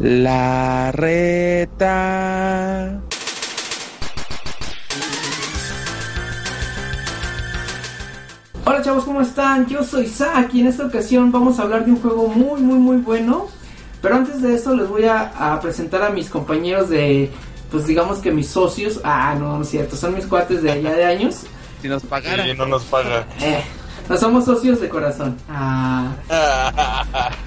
La reta. Hola chavos, ¿cómo están? Yo soy Zack y en esta ocasión vamos a hablar de un juego muy muy muy bueno. Pero antes de eso les voy a, a presentar a mis compañeros de, pues digamos que mis socios. Ah, no, no es cierto, son mis cuates de allá de años. Si nos pagaran. Sí, no nos paga. Eh, no somos socios de corazón. Ah,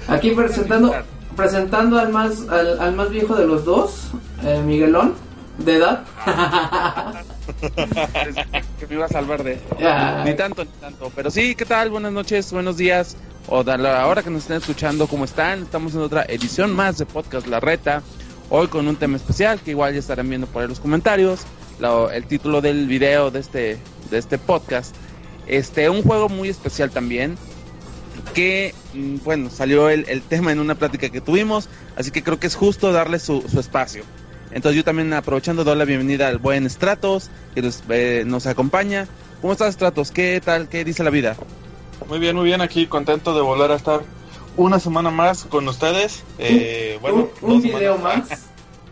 aquí presentando presentando al más al, al más viejo de los dos, eh, Miguelón, de edad. que me iba a salvar de. Ah, Ni tanto, ni tanto. Pero sí, ¿qué tal? Buenas noches, buenos días. O a la hora que nos estén escuchando, ¿cómo están? Estamos en otra edición más de Podcast La Reta. Hoy con un tema especial que igual ya estarán viendo por ahí los comentarios. La- el título del video de este, de este podcast. Este, un juego muy especial también. Que, mm, bueno, salió el, el tema en una plática que tuvimos. Así que creo que es justo darle su, su espacio. Entonces yo también aprovechando doy la bienvenida al buen Stratos que nos, eh, nos acompaña. ¿Cómo estás Stratos? ¿Qué tal? ¿Qué dice la vida? Muy bien, muy bien, aquí contento de volver a estar una semana más con ustedes. Eh, bueno, un, un dos video más.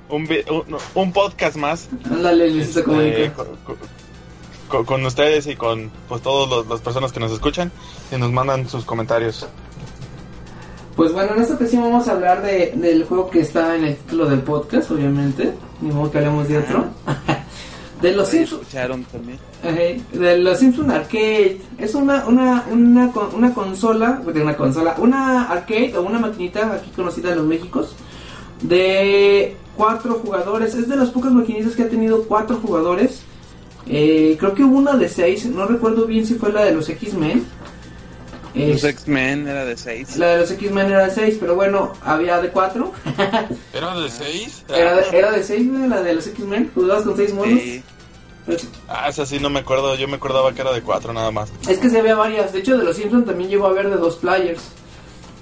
Un, vi- un, un podcast más Ándale, Luisito este, Comunica. con, con- con ustedes y con pues todas las personas que nos escuchan y nos mandan sus comentarios. Pues bueno, en esta ocasión vamos a hablar de, del juego que está en el título del podcast, obviamente. Ni modo que hablemos de otro. de los Simpsons. escucharon también. de los Simpsons Arcade. Es una, una, una, con- una consola, de una consola, una arcade o una maquinita aquí conocida en los Méxicos. De cuatro jugadores. Es de las pocas maquinitas que ha tenido cuatro jugadores. Eh, creo que hubo una de seis. No recuerdo bien si fue la de los X-Men. Los X-Men era de 6. la de los X-Men era de 6, pero bueno, había de 4. ¿Era de seis? era, de, era de 6, la de los X-Men. Jugabas con 6 monos. Sí. Pues, Ah, esa sí no me acuerdo, yo me acordaba que era de cuatro nada más. es que se había varias. De hecho, de los Simpsons también llegó a haber de dos players.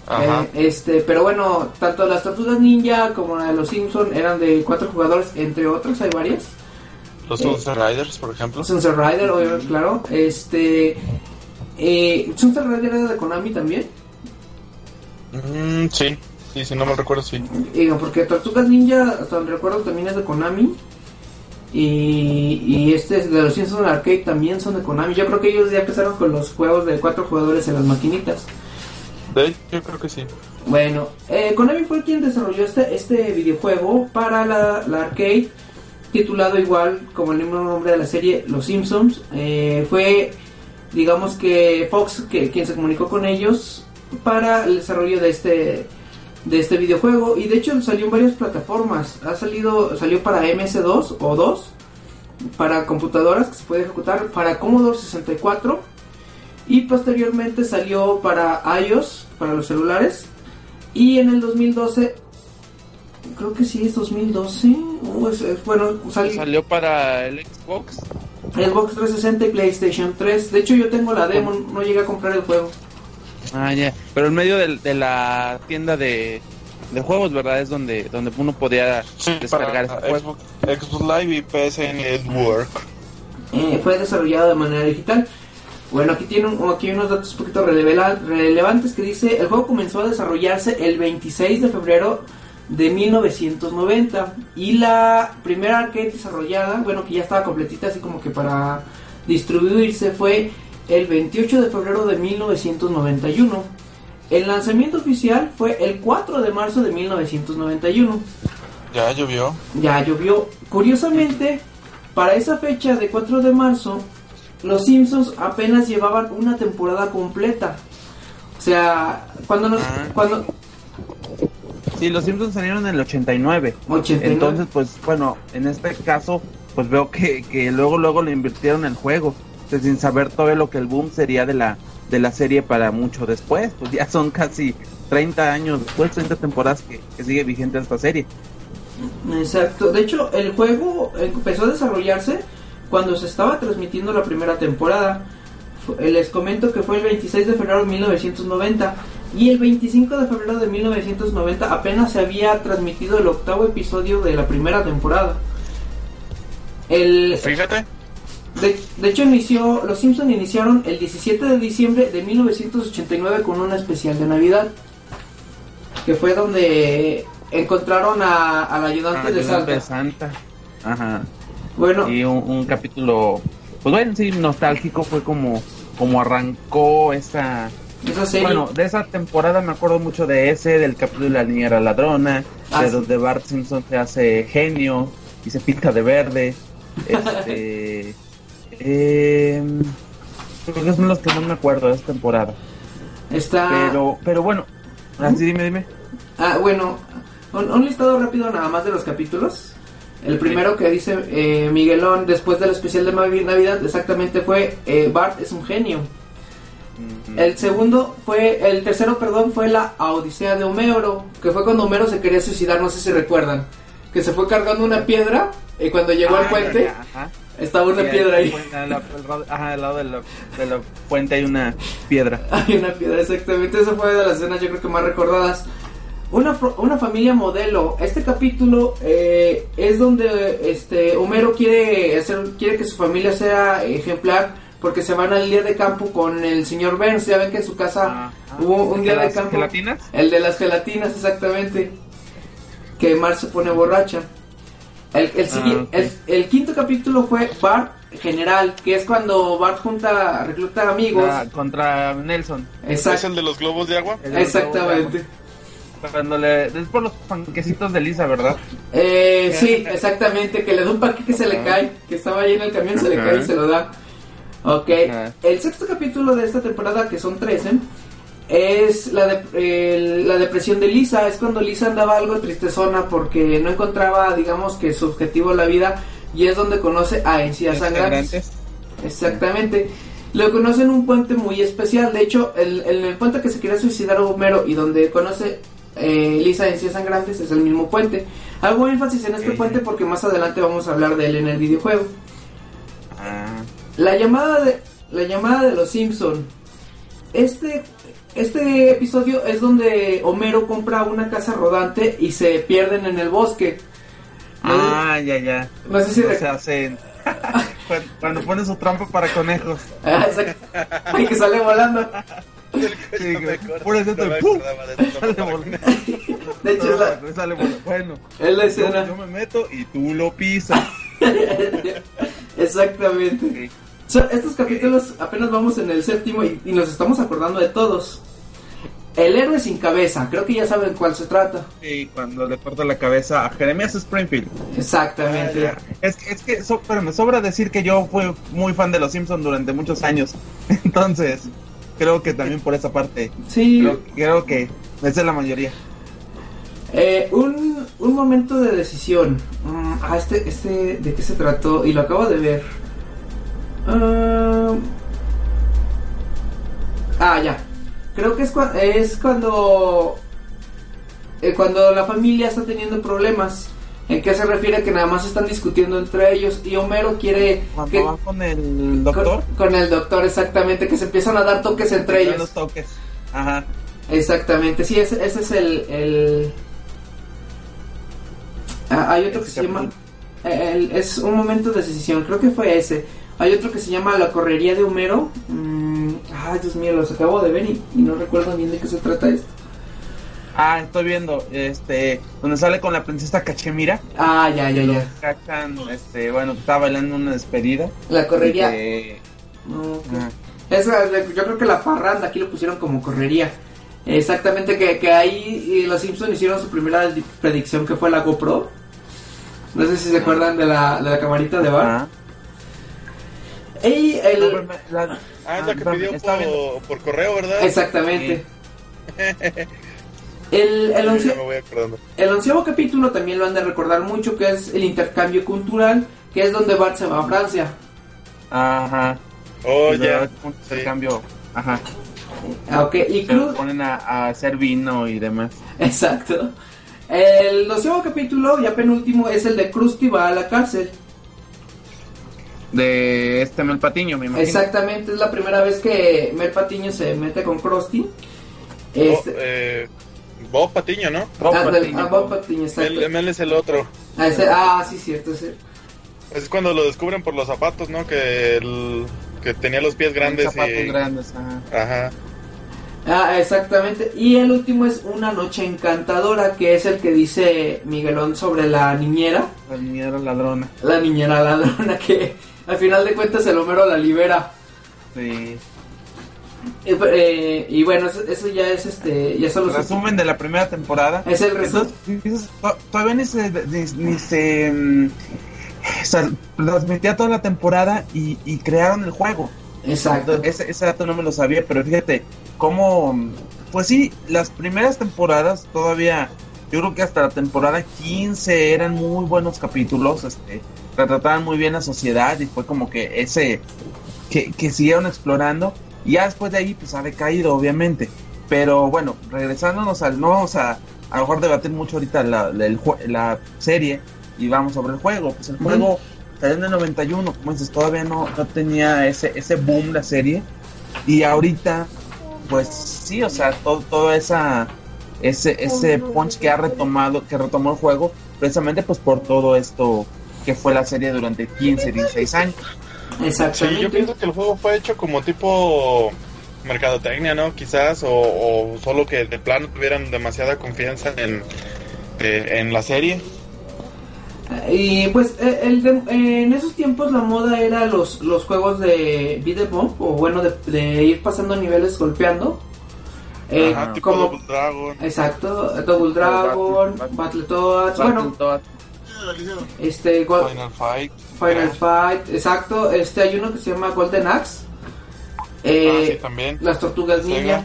Ajá. Eh, este, pero bueno, tanto las Tortugas Ninja como la de los Simpsons eran de 4 jugadores, entre otros, hay varias. Los eh, Sunset Riders, por ejemplo. Sunset Rider, obviamente, claro. Este. Eh, Sunset Rider era de Konami también. Mm, sí, sí, si no me recuerdo, sí. Digo, porque Tortugas Ninja, hasta donde recuerdo, también es de Konami. Y, y este es de los Simpsons Arcade también son de Konami. Yo creo que ellos ya empezaron con los juegos de cuatro jugadores en las maquinitas. De yo creo que sí. Bueno, eh, Konami fue quien desarrolló este, este videojuego para la, la arcade, titulado igual como el mismo nombre de la serie, Los Simpsons. Eh, fue, digamos que Fox que, quien se comunicó con ellos para el desarrollo de este de este videojuego y de hecho salió en varias plataformas. Ha salido salió para MS2 o 2 para computadoras que se puede ejecutar para Commodore 64 y posteriormente salió para iOS para los celulares y en el 2012 creo que sí es 2012 o es- es- bueno salió Salió para el Xbox. Xbox 360 y PlayStation 3 de hecho yo tengo la demo no llegué a comprar el juego Ah, ya. Pero en medio de, la tienda de, de juegos, ¿verdad? Es donde, donde uno podía Sí, descargar este juego. Xbox, Xbox Live y PSN Network. Eh, fue desarrollado de manera digital. Bueno, aquí tiene un- aquí hay unos datos un poquito relevantes que dice, el juego comenzó a desarrollarse el 26 de febrero de 1990 y la primera arcade desarrollada, bueno, que ya estaba completita así como que para distribuirse fue el 28 de febrero de 1991. El lanzamiento oficial fue el 4 de marzo de 1991 Ya llovió. ya llovió. Curiosamente, para esa fecha de 4 de marzo, los Simpsons apenas llevaban una temporada completa. O sea, cuando nos... Ah. Cuando, Sí, los Simpsons salieron en el 89. 89. Entonces, pues bueno, en este caso, pues veo que, que luego luego le invirtieron el juego, sea, sin saber todo lo que el boom sería de la de la serie para mucho después, pues ya son casi 30 años después, 30 temporadas que, que sigue vigente esta serie. Exacto. De hecho, el juego empezó a desarrollarse cuando se estaba transmitiendo la primera temporada. Les comento que fue el 26 de febrero de 1990 y el 25 de febrero de 1990 apenas se había transmitido el octavo episodio de la primera temporada. El, Fíjate. de, de hecho, inició, los Simpson iniciaron el 17 de diciembre de 1989 con una especial de Navidad. que fue donde encontraron a, al ayudante Ah, de Santa. de Santa. Ajá. Bueno, Y un, un capítulo, pues bueno, sí, nostálgico fue como, como arrancó esa... esa serie. Bueno, de esa temporada me acuerdo mucho de ese, del capítulo de la niña era ladrona, Ah, de sí. donde Bart Simpson se hace genio y se pinta de verde. Este... em, creo que son los que no me acuerdo de esa temporada. está. Pero, pero bueno, así dime, dime. Ah, bueno, un, un listado rápido nada más de los capítulos. El primero que dice eh, Miguelón después del especial de Navi- Navidad exactamente fue eh, Bart es un genio. El segundo fue, el tercero, perdón, fue la Odisea de Homero, que fue cuando Homero se quería suicidar, no sé si recuerdan, que se fue cargando una piedra y cuando llegó al Ah, puente ya, ajá. estaba una Sí, piedra ahí. al- al- al- Ajá, al lado de la, de la fuente hay una piedra. Hay una piedra, exactamente. Esa fue de las escenas, yo creo que más recordadas. Una, una familia modelo. Este capítulo eh, es donde este Homero quiere hacer, quiere que su familia sea ejemplar porque se van al día de campo con el señor Burns. Ya ven que en su casa Ah, hubo un día de ¿Las campo. gelatinas? El de las gelatinas, exactamente. Que Mar se pone borracha. El, el, Ah, el, el quinto capítulo fue Bart General, que es cuando Bart junta, recluta amigos. Ah, contra Nelson. ¿Es Exacto. el de los globos de agua? Exactamente. Cuando le. Es por los panquecitos de Lisa, ¿verdad? Eh, sí, exactamente, que le da un paquete que se le cae, que estaba ahí en el camión, se le cae y se lo da. Ok, el sexto capítulo de esta temporada, que son 13, es la, de, la depresión de Lisa. Es cuando Lisa andaba algo tristezona porque no encontraba, digamos, que su objetivo en la vida y es donde conoce a Encías Sangrantes. Exactamente. Lo conoce en un puente muy especial. De hecho, el, el, el puente que se quiere suicidar a Homero y donde conoce eh, Lisa Encías Sangrantes es el mismo puente. Hago énfasis en este puente porque más adelante vamos a hablar de él en el videojuego. Ah, La llamada de la llamada de los Simpson. Este este episodio es donde Homero compra una casa rodante y se pierden en el bosque. No, Ah, ya, ya. no sé si No rec- se hacen. Cuando- Cuando pone su trampa para conejos. Ah, exacto. y que sale volando. Sí, Por eso no te- de hecho, es la, No, sale volando. Bueno, es la yo, escena. yo me meto y tú lo pisas. Exactamente. Sí. So, estos capítulos apenas vamos en el séptimo y, y nos estamos acordando de todos. El héroe sin cabeza, creo que ya saben cuál se trata. Y cuando le corta la cabeza a Jeremías Springfield. Exactamente. Ah, Es, es que so- pero me sobra decir que yo fui muy fan de los Simpsons durante muchos años. Entonces, creo que también por esa parte, Sí, creo, creo que es de la mayoría. eh, un, un momento de decisión. Mm, ah, este, este, ¿de qué se trató? Y lo acabo de ver. Ah, ah, ya. Creo que es, cua- es cuando eh, cuando la familia está teniendo problemas. ¿En qué se refiere? Que nada más están discutiendo entre ellos y Homero quiere Cuando que- va con el doctor, Con, con el doctor, exactamente, que se empiezan a dar toques entre ellos. los toques. Ajá. Exactamente, sí, ese, ese es el... el... Ah, hay otro que se llama... el- es un momento de decisión, creo que fue ese. Hay otro que se llama La Correría de Homero. Mm, ay, Dios mío, los acabo de ver y, y no recuerdo bien de qué se trata esto. Ah, estoy viendo, este, donde sale con la princesa Cachemira. Ah, ya, ya, ya. Cachan, este, bueno, estaba bailando una despedida. La Correría... Que- Ok. Ajá. Esa, de- yo creo que la parranda aquí lo pusieron como correría. Exactamente, que, que ahí eh, los Simpsons hicieron su primera di- predicción que fue la GoPro. No sé si se acuerdan de la, de la camarita de bar. Ajá. Y el... La- Ah, es la que pidió por, por correo, ¿verdad? Exactamente. El, el, once- ya me voy acordando. el onceavo capítulo también lo han de recordar mucho, que es el intercambio cultural, que es donde Bart se va a Francia. Ajá. Oh, Y ya. Sí. intercambio. Ajá. Ah, ok, y Se Cruz... ponen a, a hacer vino y demás. Exacto. El doceavo capítulo, ya penúltimo, es el de Krusty va a la cárcel. De este Mel Patiño, me imagino. Exactamente, es la primera vez que Mel Patiño se mete con Krusty. Este, Oh, eh, Bob Patiño, ¿no? Bob ah, Patiño. ah, Bob Patiño, exacto. Él, él es el otro. Ah, ese- ah, sí, cierto. ese. Es cuando lo descubren por los zapatos, ¿no? Que, el, que tenía los pies grandes Zapatos y... grandes, ajá. Ajá. Ah, exactamente. Y el último es Una Noche Encantadora, que es el que dice Miguelón sobre la niñera. La niñera ladrona. La niñera ladrona que al final de cuentas el Homero la libera. Sí. Y, eh, y bueno, eso, eso ya es este. Ya son los Resumen de la primera temporada. Es el resumen. Todavía ni se, ni, ni se mm, o sea, transmitía toda la temporada y, y crearon el juego. Exacto. Ese, ese dato no me lo sabía, pero fíjate cómo, pues sí, las primeras temporadas todavía, yo creo que hasta la temporada 15 eran muy buenos capítulos, este, retrataban muy bien la sociedad y fue como que ese, que, que siguieron explorando. Y ya después de ahí pues ha decaído obviamente, pero bueno, regresándonos al, no vamos a a lo mejor debatir mucho ahorita la, la, el jue- la serie y vamos sobre el juego, pues el juego salió en el 91, como dices, todavía no, no tenía ese, ese boom la serie. Y ahorita, pues sí, o sea, todo, todo esa, ese, ese punch que ha retomado, que retomó el juego, precisamente pues por todo esto que fue la serie durante 15, 16 años. Sí, Exactamente. yo pienso que el juego fue hecho como tipo mercadotecnia, ¿no? Quizás, o, o solo que de plano tuvieran demasiada confianza en, eh, en la serie. Y pues eh, el de- eh, en esos tiempos la moda era los, los juegos de beat 'em up, o bueno, de, de ir pasando niveles golpeando. Eh, Ajá, tipo como, Double Dragon. exacto, Double Dragon, Battle- Battletoads, bueno, este, Final Fight. Final Fight, exacto, este hay uno que se llama Golden Axe, eh, Ah, sí, también. las Tortugas Sega. Ninja,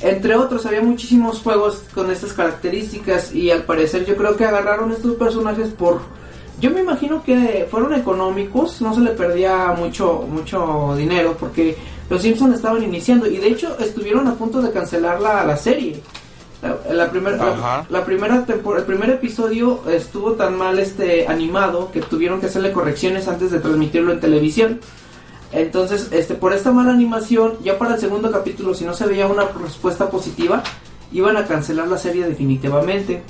entre otros, había muchísimos juegos con estas características y al parecer yo creo que agarraron estos personajes por... Yo me imagino que fueron económicos, no se le perdía mucho mucho dinero porque los Simpsons estaban iniciando y de hecho estuvieron a punto de cancelar la, la serie. La, la primer- la- primera el primer episodio estuvo tan mal este animado que tuvieron que hacerle correcciones antes de transmitirlo en televisión. Entonces, este, por esta mala animación, ya para el segundo capítulo, si no se veía una respuesta positiva, iban a cancelar la serie definitivamente.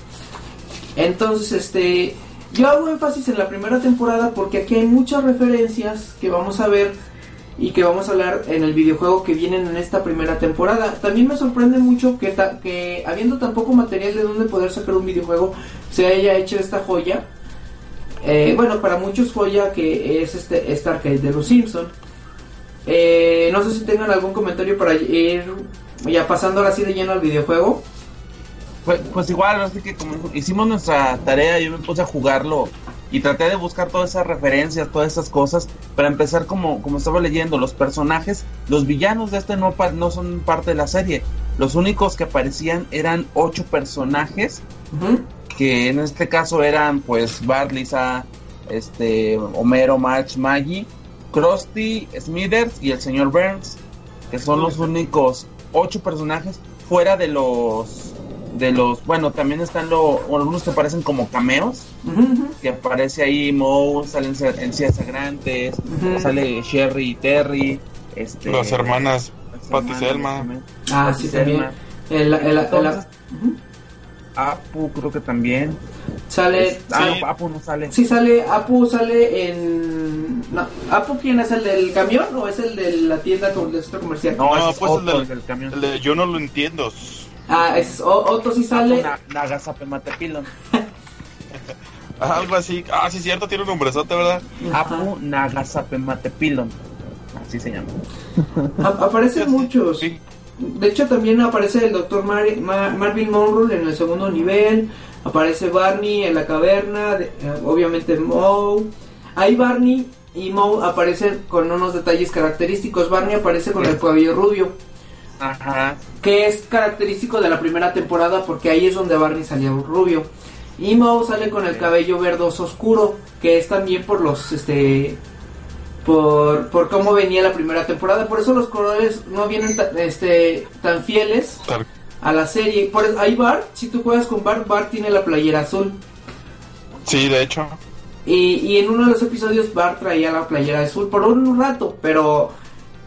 Entonces, este, yo hago énfasis en la primera temporada porque aquí hay muchas referencias que vamos a ver y que vamos a hablar en el videojuego que vienen en esta primera temporada. También me sorprende mucho que, que habiendo tan poco material de donde poder sacar un videojuego, se haya hecho esta joya. Eh, bueno, para muchos joya que es este, esta arcade de los Simpson. Eh, no sé si tengan algún comentario para ir ya pasando ahora sí de lleno al videojuego. Pues, pues igual, así que como hicimos nuestra tarea, yo me puse a jugarlo y traté de buscar todas esas referencias, todas esas cosas, para empezar como, como estaba leyendo, los personajes, los villanos de este no, no son parte de la serie, los únicos que aparecían eran ocho personajes, que en este caso eran pues Bart, Lisa, este, Homero, Marge, Maggie, Krusty, Smithers y el señor Burns, que son los únicos ocho personajes fuera de los de los bueno también están los algunos que aparecen como cameos que aparece ahí Moe salen encías sagrantes Ujú. sale Sherry y Terry este Las hermanas las Pat y hermanas Selma. también. Ah, sí, también. El- el- el- Entonces, ujú. Apu creo que también Sale. Es- ah, sí. no, Apu no sale Sí, sale. Apu sale en. No, ¿Apu quién es el del camión o es el de la tienda con del centro comercial? no, No, pues el Otto, del- el del camión El de Yo no lo entiendo. Ah, es, o- Otto sí sale. Na- Nagasape Matepilon Algo así. Ah, sí, cierto, tiene un nombrezote, ¿verdad? Ajá. Apu Nagasape Matepilon así se llama A- aparecen muchos. Sí. De hecho, también aparece el doctor Marvin Monroe en el segundo nivel. Aparece Barney en la caverna. de- eh, obviamente Moe. Ahí Barney y Moe aparecen con unos detalles característicos. Barney aparece con el cabello rubio. ajá que es característico de la primera temporada porque ahí es donde Barney salía rubio. Y Moe sale con el cabello verdoso oscuro, que es también por los este por, por cómo venía la primera temporada, por eso los colores no vienen ta- este tan fieles a la serie. Por ahí Bart, si tú juegas con Bart, Bart tiene la playera azul. Sí, de hecho. Y, y en uno de los episodios Bart traía la playera azul por un rato, pero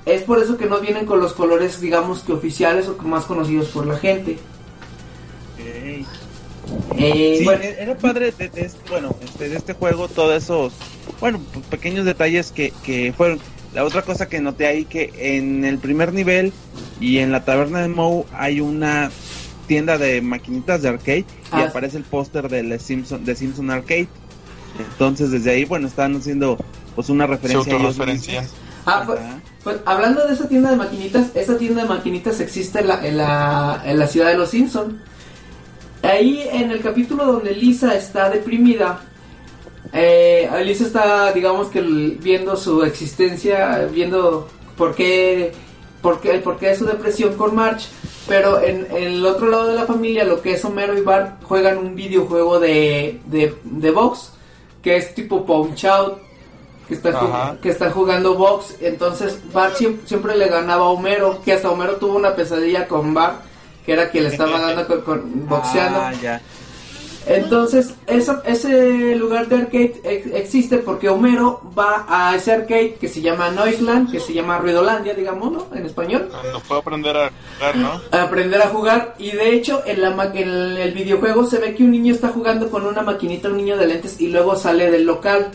es por eso que no vienen con los colores, digamos que oficiales o que más conocidos por la gente. Eh, Sí, bueno, e- era padre de, de este, bueno, este, de este juego, todos esos, bueno, pequeños detalles que, que fueron. la otra cosa que noté ahí que en el primer nivel y en la taberna de Moe hay una tienda de maquinitas de arcade y Ah. aparece el póster de Simpson de Simpson Arcade. Entonces desde ahí bueno están haciendo pues una referencia a. Ah, pues, pues, hablando de esa tienda de maquinitas, esa tienda de maquinitas existe en la, en la, en la ciudad de los Simpson. Ahí en el capítulo donde Lisa está deprimida, eh, Lisa está, digamos que viendo su existencia, viendo por qué, por qué, el porqué de su depresión con March. Pero en, en el otro lado de la familia, lo que es Homero y Bart juegan un videojuego de, de, de box, que es tipo Punch Out, que está, que está jugando box. Entonces Bart siempre, siempre le ganaba a Homero, que hasta Homero tuvo una pesadilla con Bart, que era que le estaba con, con- boxeando. Ah, ya. Entonces, eso, ese lugar de arcade ex- existe porque Homero va a ese arcade que se llama Noiseland, que se llama Ruidolandia, digamos, ¿no? En español. Cuando fue a aprender a jugar, ¿no? A aprender a jugar. Y de hecho, en, la ma- en el videojuego se ve que un niño está jugando con una maquinita, un niño de lentes, y luego sale del local.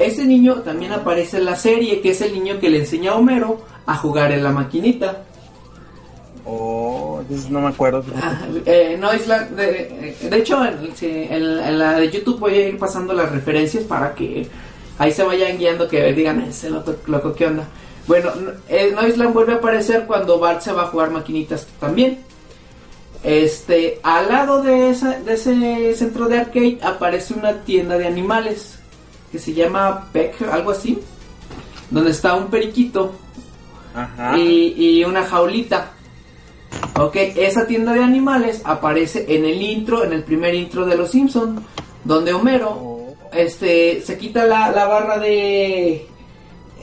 Ese niño también aparece en la serie, que es el niño que le enseña a Homero a jugar en la maquinita. Oh, entonces no me acuerdo. Ah, eh, no, es la- de, de hecho, en, sí, en- en la de YouTube voy a ir pasando las referencias para que ahí se vayan guiando, que digan, ese loco, loco, ¿qué onda? Bueno, n- eh, Noisland vuelve a aparecer cuando Bart se va a jugar maquinitas también. Este, al lado de, esa, de ese centro de arcade aparece una tienda de animales que se llama Peck, algo así, donde está un periquito Ajá. y, y una jaulita. Ok, esa tienda de animales aparece en el intro, en el primer intro de Los Simpson, donde Homero Oh. este se quita la, la barra de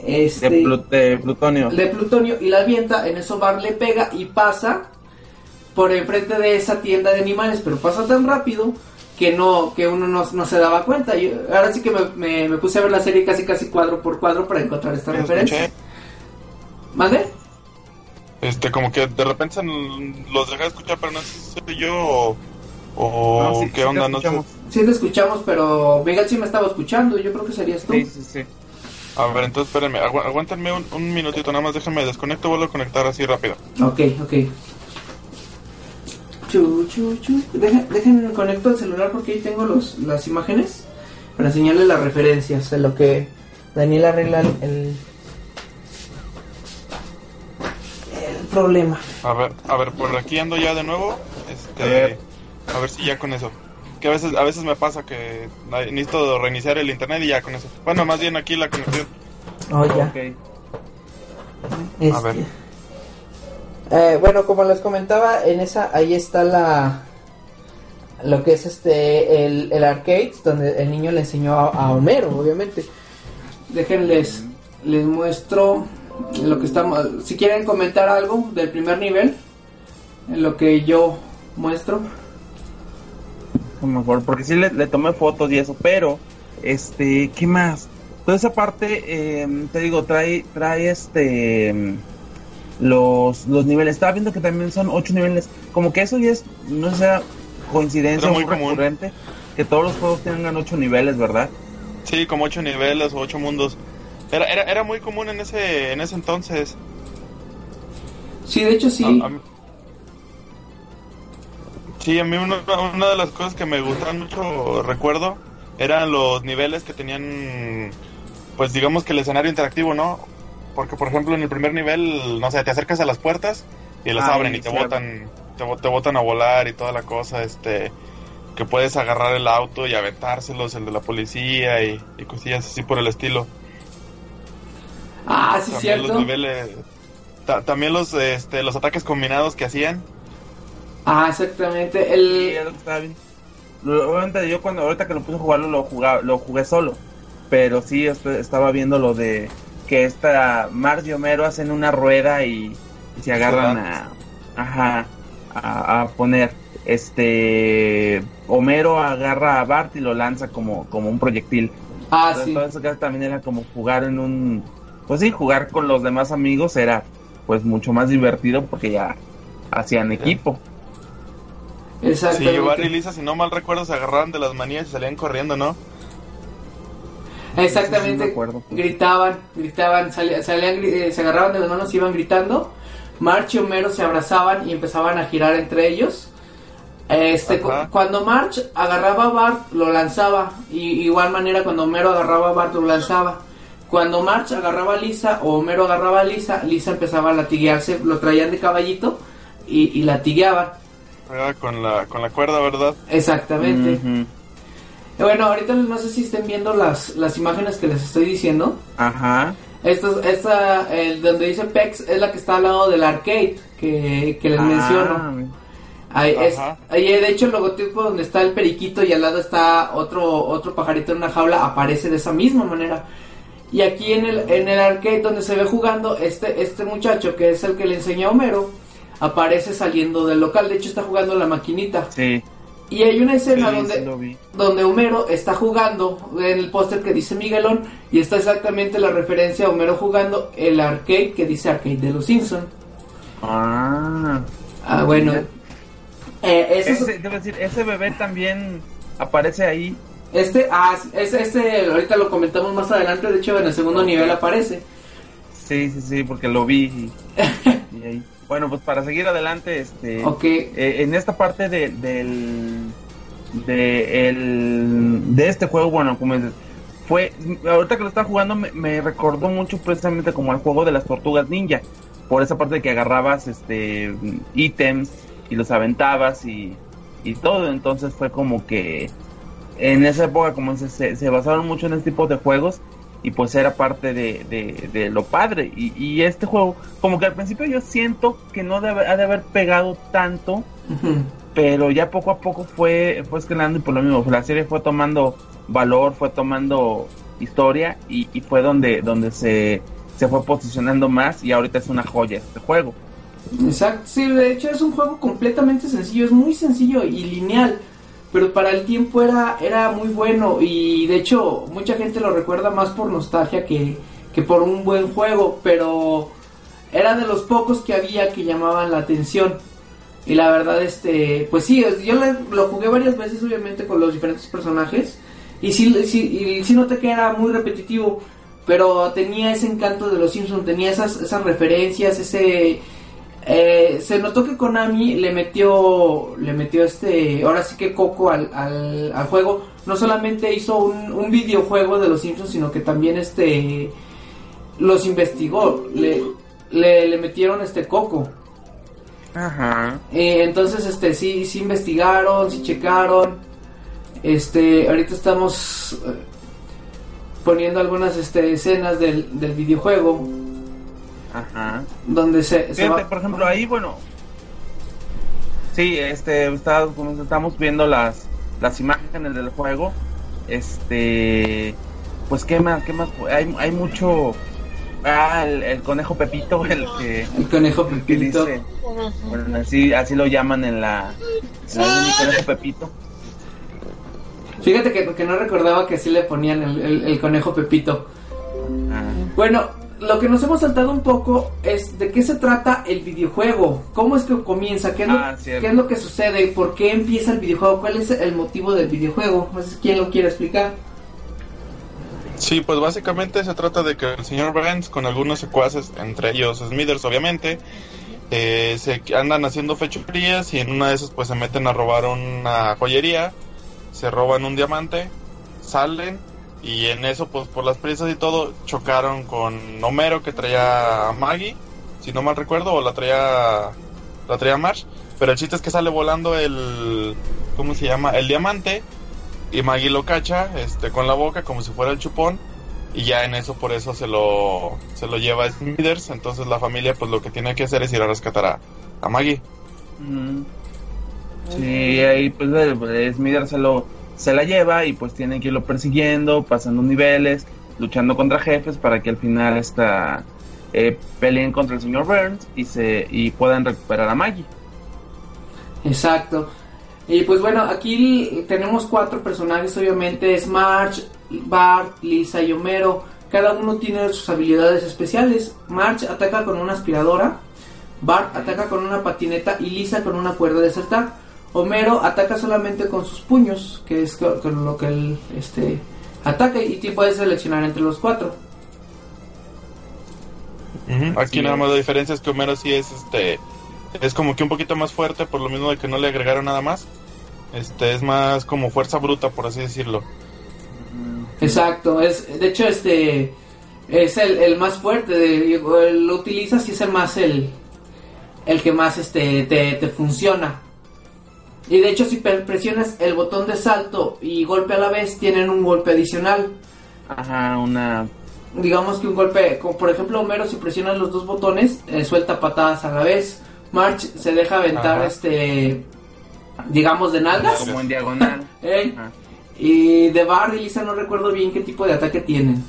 este de, plu- de plutonio. de plutonio y la avienta, en eso Bar le pega y pasa por enfrente de esa tienda de animales, pero pasa tan rápido que no que uno no, no se daba cuenta. Yo, ahora sí que me, me- me puse a ver la serie casi casi cuadro por cuadro para encontrar esta referencia. escuché. ¿Mande? Este, como que de repente los dejé de escuchar, pero no sé si soy yo o, o No, sí, sí qué onda, no sé. escuchamos. Sí te escuchamos, pero Miguel sí me estaba escuchando, yo creo que serías tú. Sí, sí, sí. A ver, entonces espérenme, agu- aguántenme un, un minutito, nada más déjenme desconecto, vuelvo a conectar así rápido. Ok, ok. Chu, chu, chu. Dejen, dejen conecto el celular porque ahí tengo los, las imágenes para enseñarles las referencias en lo que Daniel arregla el, problema. A ver, a ver, por aquí ando ya de nuevo. Este, A ver. a ver si ya con eso. Que a veces, a veces me pasa que necesito reiniciar el internet y ya con eso. Bueno, más bien aquí la conexión. Oh, ya. Este, A ver. eh, bueno, como les comentaba, en esa ahí está la lo que es este el, el arcade donde el niño le enseñó a, a Homero, obviamente. Déjenles les muestro lo que estamos. Si quieren comentar algo del primer nivel, en lo que yo muestro. A lo mejor, porque sí le, le tomé fotos y eso, pero, este, ¿qué más? Toda esa parte, eh, te digo, trae, trae este, mm, los, los niveles. Estaba viendo que también son ocho niveles. Como que eso ya es, no sea coincidencia muy muy común. recurrente, que todos los juegos tengan ocho niveles, ¿verdad? Sí, como ocho niveles o ocho mundos. Era, era, era muy común en ese, en ese entonces. Sí, de hecho sí. A- a mí- sí, a mí una, una de las cosas que me gustaban mucho, recuerdo, eran los niveles que tenían, pues digamos que el escenario interactivo, ¿no? Porque, por ejemplo, en el primer nivel, no sé, te acercas a las puertas y las Ay, abren y te cierto. botan, te, te botan a volar y toda la cosa, este, que puedes agarrar el auto y aventárselos, el de la policía y, y cosillas así por el estilo. Ah, sí, También los cierto. niveles, ta- también los, este, los ataques combinados que hacían. Ah, exactamente. Sí, El, es lo que estaba viendo. Lo- Obviamente yo cuando ahorita que lo puse a jugarlo lo jugaba, lo jugué solo. Pero sí est- estaba viendo lo de que esta Marge y Homero hacen una rueda y, y se agarran a ajá a, a poner este Homero agarra a Bart y lo lanza como, como un proyectil. ah, Entonces, sí. todo eso que también era como jugar en un pues sí, jugar con los demás amigos era pues mucho más divertido porque ya hacían equipo. Sí, Exactamente. Bart y Lisa, si no mal recuerdo, se agarraron de las manías y salían corriendo, ¿no? Exactamente, gritaban, gritaban, salían, eh, se agarraban de las manos y iban gritando. March y Homero se abrazaban y empezaban a girar entre ellos. Este, cuando March agarraba a Bart, lo lanzaba. Y igual manera, cuando Homero agarraba a Bart, lo lanzaba. Cuando March agarraba a Lisa o Homero agarraba a Lisa, Lisa empezaba a latiguearse, lo traían de caballito y, y latigueaban. con la, con la cuerda, ¿verdad? Exactamente. Bueno, ahorita no sé si estén viendo las, las imágenes que les estoy diciendo. Ajá. Esta, esta el, donde dice PEX es la que está al lado del arcade que, que les ah, menciono. Ahí, es, ahí de hecho el logotipo donde está el periquito y al lado está otro otro pajarito en una jaula aparece de esa misma manera. Y aquí en el, en el arcade donde se ve jugando, este, este muchacho que es el que le enseña a Homero, aparece saliendo del local. De hecho está jugando la maquinita. Sí. Y hay una escena donde, donde Homero está jugando en el póster que dice Miguelón y está exactamente la referencia a Homero jugando el arcade que dice arcade de los Simpsons. Ah. Ah, bueno. Eh, ese, decir, ese bebé también aparece ahí. Este, ah, este, este, ahorita lo comentamos más adelante, de hecho en el segundo nivel aparece. Sí, sí, sí, porque lo vi. Y, ahí. Bueno, pues para seguir adelante, este, eh, en esta parte de, del, de, el, de este juego, bueno, como es, fue, ahorita que lo estaba jugando me, me, recordó mucho precisamente como al juego de las tortugas ninja, por esa parte de que agarrabas, este, ítems y los aventabas y, y todo, entonces fue como que en esa época como se, se basaron mucho en este tipo de juegos y pues era parte de, de, lo padre. Y, y, este juego, como que al principio yo siento que no debe, ha de haber pegado tanto, pero ya poco a poco fue, fue escalando y por lo mismo, la serie fue tomando valor, fue tomando historia y, y fue donde, donde se, se fue posicionando más y ahorita es una joya este juego. Exacto, sí, de hecho es un juego completamente sencillo, es muy sencillo y lineal pero para el tiempo era, era muy bueno y de hecho mucha gente lo recuerda más por nostalgia que, que por un buen juego, pero era de los pocos que había que llamaban la atención. Y la verdad, este, pues sí, yo lo jugué varias veces obviamente con los diferentes personajes y sí, sí, y sí noté que era muy repetitivo, pero tenía ese encanto de los Simpsons, tenía esas, esas referencias, ese eh, se notó que Konami le metió, le metió este, ahora sí que Coco al, al, juego. No solamente hizo un, videojuego de los Simpsons, sino que también este los investigó. Le, le, metieron este Coco. Ajá. Eh, entonces, este, sí, sí investigaron, sí checaron. Este, ahorita estamos eh, poniendo algunas este, escenas del, del videojuego. Ajá. Donde se, Por ejemplo, ahí, bueno. Sí, este, estamos viendo las, las imágenes del juego. Este. Pues, ¿qué más? ¿Qué más? Hay, hay mucho. Ah, el, conejo Pepito, el que. El conejo Pepito. bueno, así, así lo llaman en la. el conejo Pepito. Fíjate que, que, no recordaba que así le ponían el, el, conejo Pepito. Ah. Bueno, lo que nos hemos saltado un poco es de qué se trata el videojuego, cómo es que comienza, qué es, lo, ah, qué es lo que sucede, por qué empieza el videojuego, cuál es el motivo del videojuego. ¿Quién lo quiere explicar? Sí, pues básicamente se trata de que el señor Burns con algunos secuaces, entre ellos Smithers obviamente, eh, se andan haciendo fechorías y en una de esas pues se meten a robar una joyería, se roban un diamante, salen y en eso, pues por las prisas y todo, chocaron con Homero que traía a Maggie, si no mal recuerdo, o la traía, la traía Marsh. Pero el chiste es que sale volando el, ¿cómo se llama? El diamante. Y Maggie lo cacha, este, con la boca como si fuera el chupón. Y ya en eso, por eso se lo, se lo lleva a Smithers. Entonces la familia, pues lo que tiene que hacer es ir a rescatar a, Maggie. Sí, ahí pues Smithers se lo se la lleva y pues tienen que irlo persiguiendo, pasando niveles, luchando contra jefes para que al final esta, eh, peleen contra el señor Burns y, se, y puedan recuperar a Maggie. Exacto. Y pues bueno, aquí tenemos cuatro personajes, obviamente es March, Bart, Lisa y Homero. Cada uno tiene sus habilidades especiales. March ataca con una aspiradora, Bart ataca con una patineta y Lisa con una cuerda de saltar. Homero ataca solamente con sus puños, que es con lo que él este, ataque y tú puedes seleccionar entre los cuatro. Aquí nada más la diferencia es que Homero sí es este es como que un poquito más fuerte por lo mismo de que no le agregaron nada más. Este es más como fuerza bruta por así decirlo. Exacto, es de hecho este es el, más fuerte, de, lo utilizas y es el más el el que más este te, te funciona. Y de hecho si presionas el botón de salto y golpe a la vez tienen un golpe adicional. Ajá, una digamos que un golpe, como por ejemplo Homero si presionas los dos botones, eh, suelta patadas a la vez. March se deja aventar este digamos de nalgas. Como en diagonal. Y de Bart y Lisa no recuerdo bien qué tipo de ataque tienen.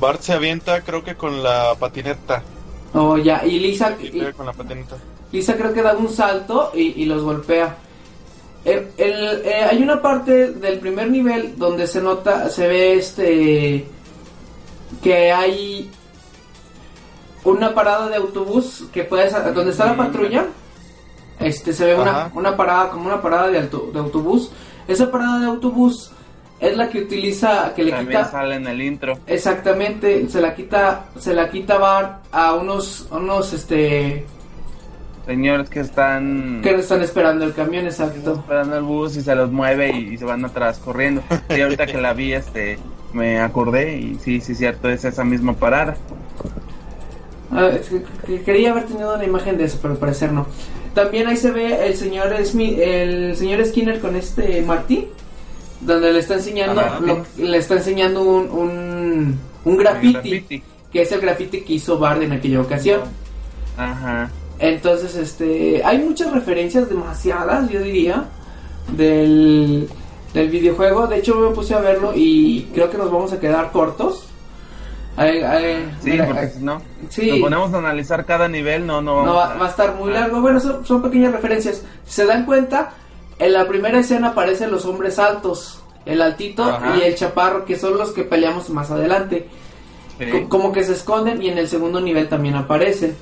Bart se avienta creo que con la patineta. Oh, ya, y Lisa... con la patineta. Lisa creo que da un salto y, los golpea. Eh, eh, hay una parte del primer nivel donde se nota, se ve este que hay una parada de autobús que puedes donde está la patrulla este se ve una, una, parada como una parada de, de autobús. Esa parada de autobús es la que utiliza que le También sale en el intro. Exactamente se la quita se la quita Bar a unos unos este señores que están que están esperando el camión exacto esperando el bus y se los mueve y, se van atrás corriendo y ahorita que la vi este me acordé y sí, sí, cierto, es esa misma parada. Ah, quería haber tenido una imagen de eso, pero al parecer no. También ahí se ve el señor Smith, el señor Skinner con este Marty, donde le está enseñando, le está enseñando un, un, un graffiti, que es el graffiti que hizo Bard en aquella ocasión. Ajá. Entonces, este, hay muchas referencias, demasiadas, yo diría, del del videojuego. De hecho, me puse a verlo y creo que nos vamos a quedar cortos. sí, porque si no, si nos ponemos a analizar cada nivel, no, no, no va, a... estar muy largo. Bueno, son, pequeñas referencias. Si se dan cuenta, en la primera escena aparecen los hombres altos, el altito y el chaparro, que son los que peleamos más adelante. Como que se esconden y en el segundo nivel también aparecen.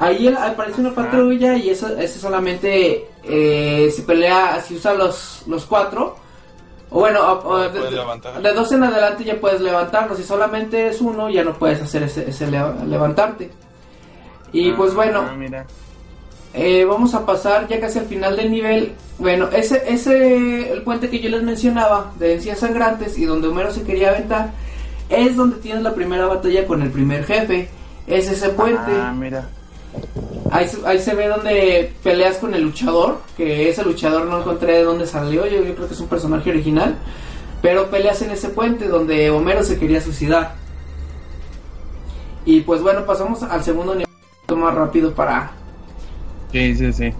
Ahí aparece una patrulla y eso, eso solamente eh, si pelea, si usa los, los cuatro o bueno, de, dos en adelante ya puedes levantarlo. Si solamente es uno, ya no puedes hacer ese, levantarte. Y ah, pues bueno, eh, vamos a pasar ya casi al final del nivel. Bueno, ese, ese, el puente que yo les mencionaba, de encías sangrantes y donde Homero se quería aventar, es donde tienes la primera batalla con el primer jefe. Es ese puente. Ah, mira. Ahí, ahí, se ve donde peleas con el luchador, que ese luchador no encontré de dónde salió, yo, yo creo que es un personaje original, pero peleas en ese puente donde Homero se quería suicidar. Y pues bueno, pasamos al segundo nivel más rápido para... Sí, sí, sí.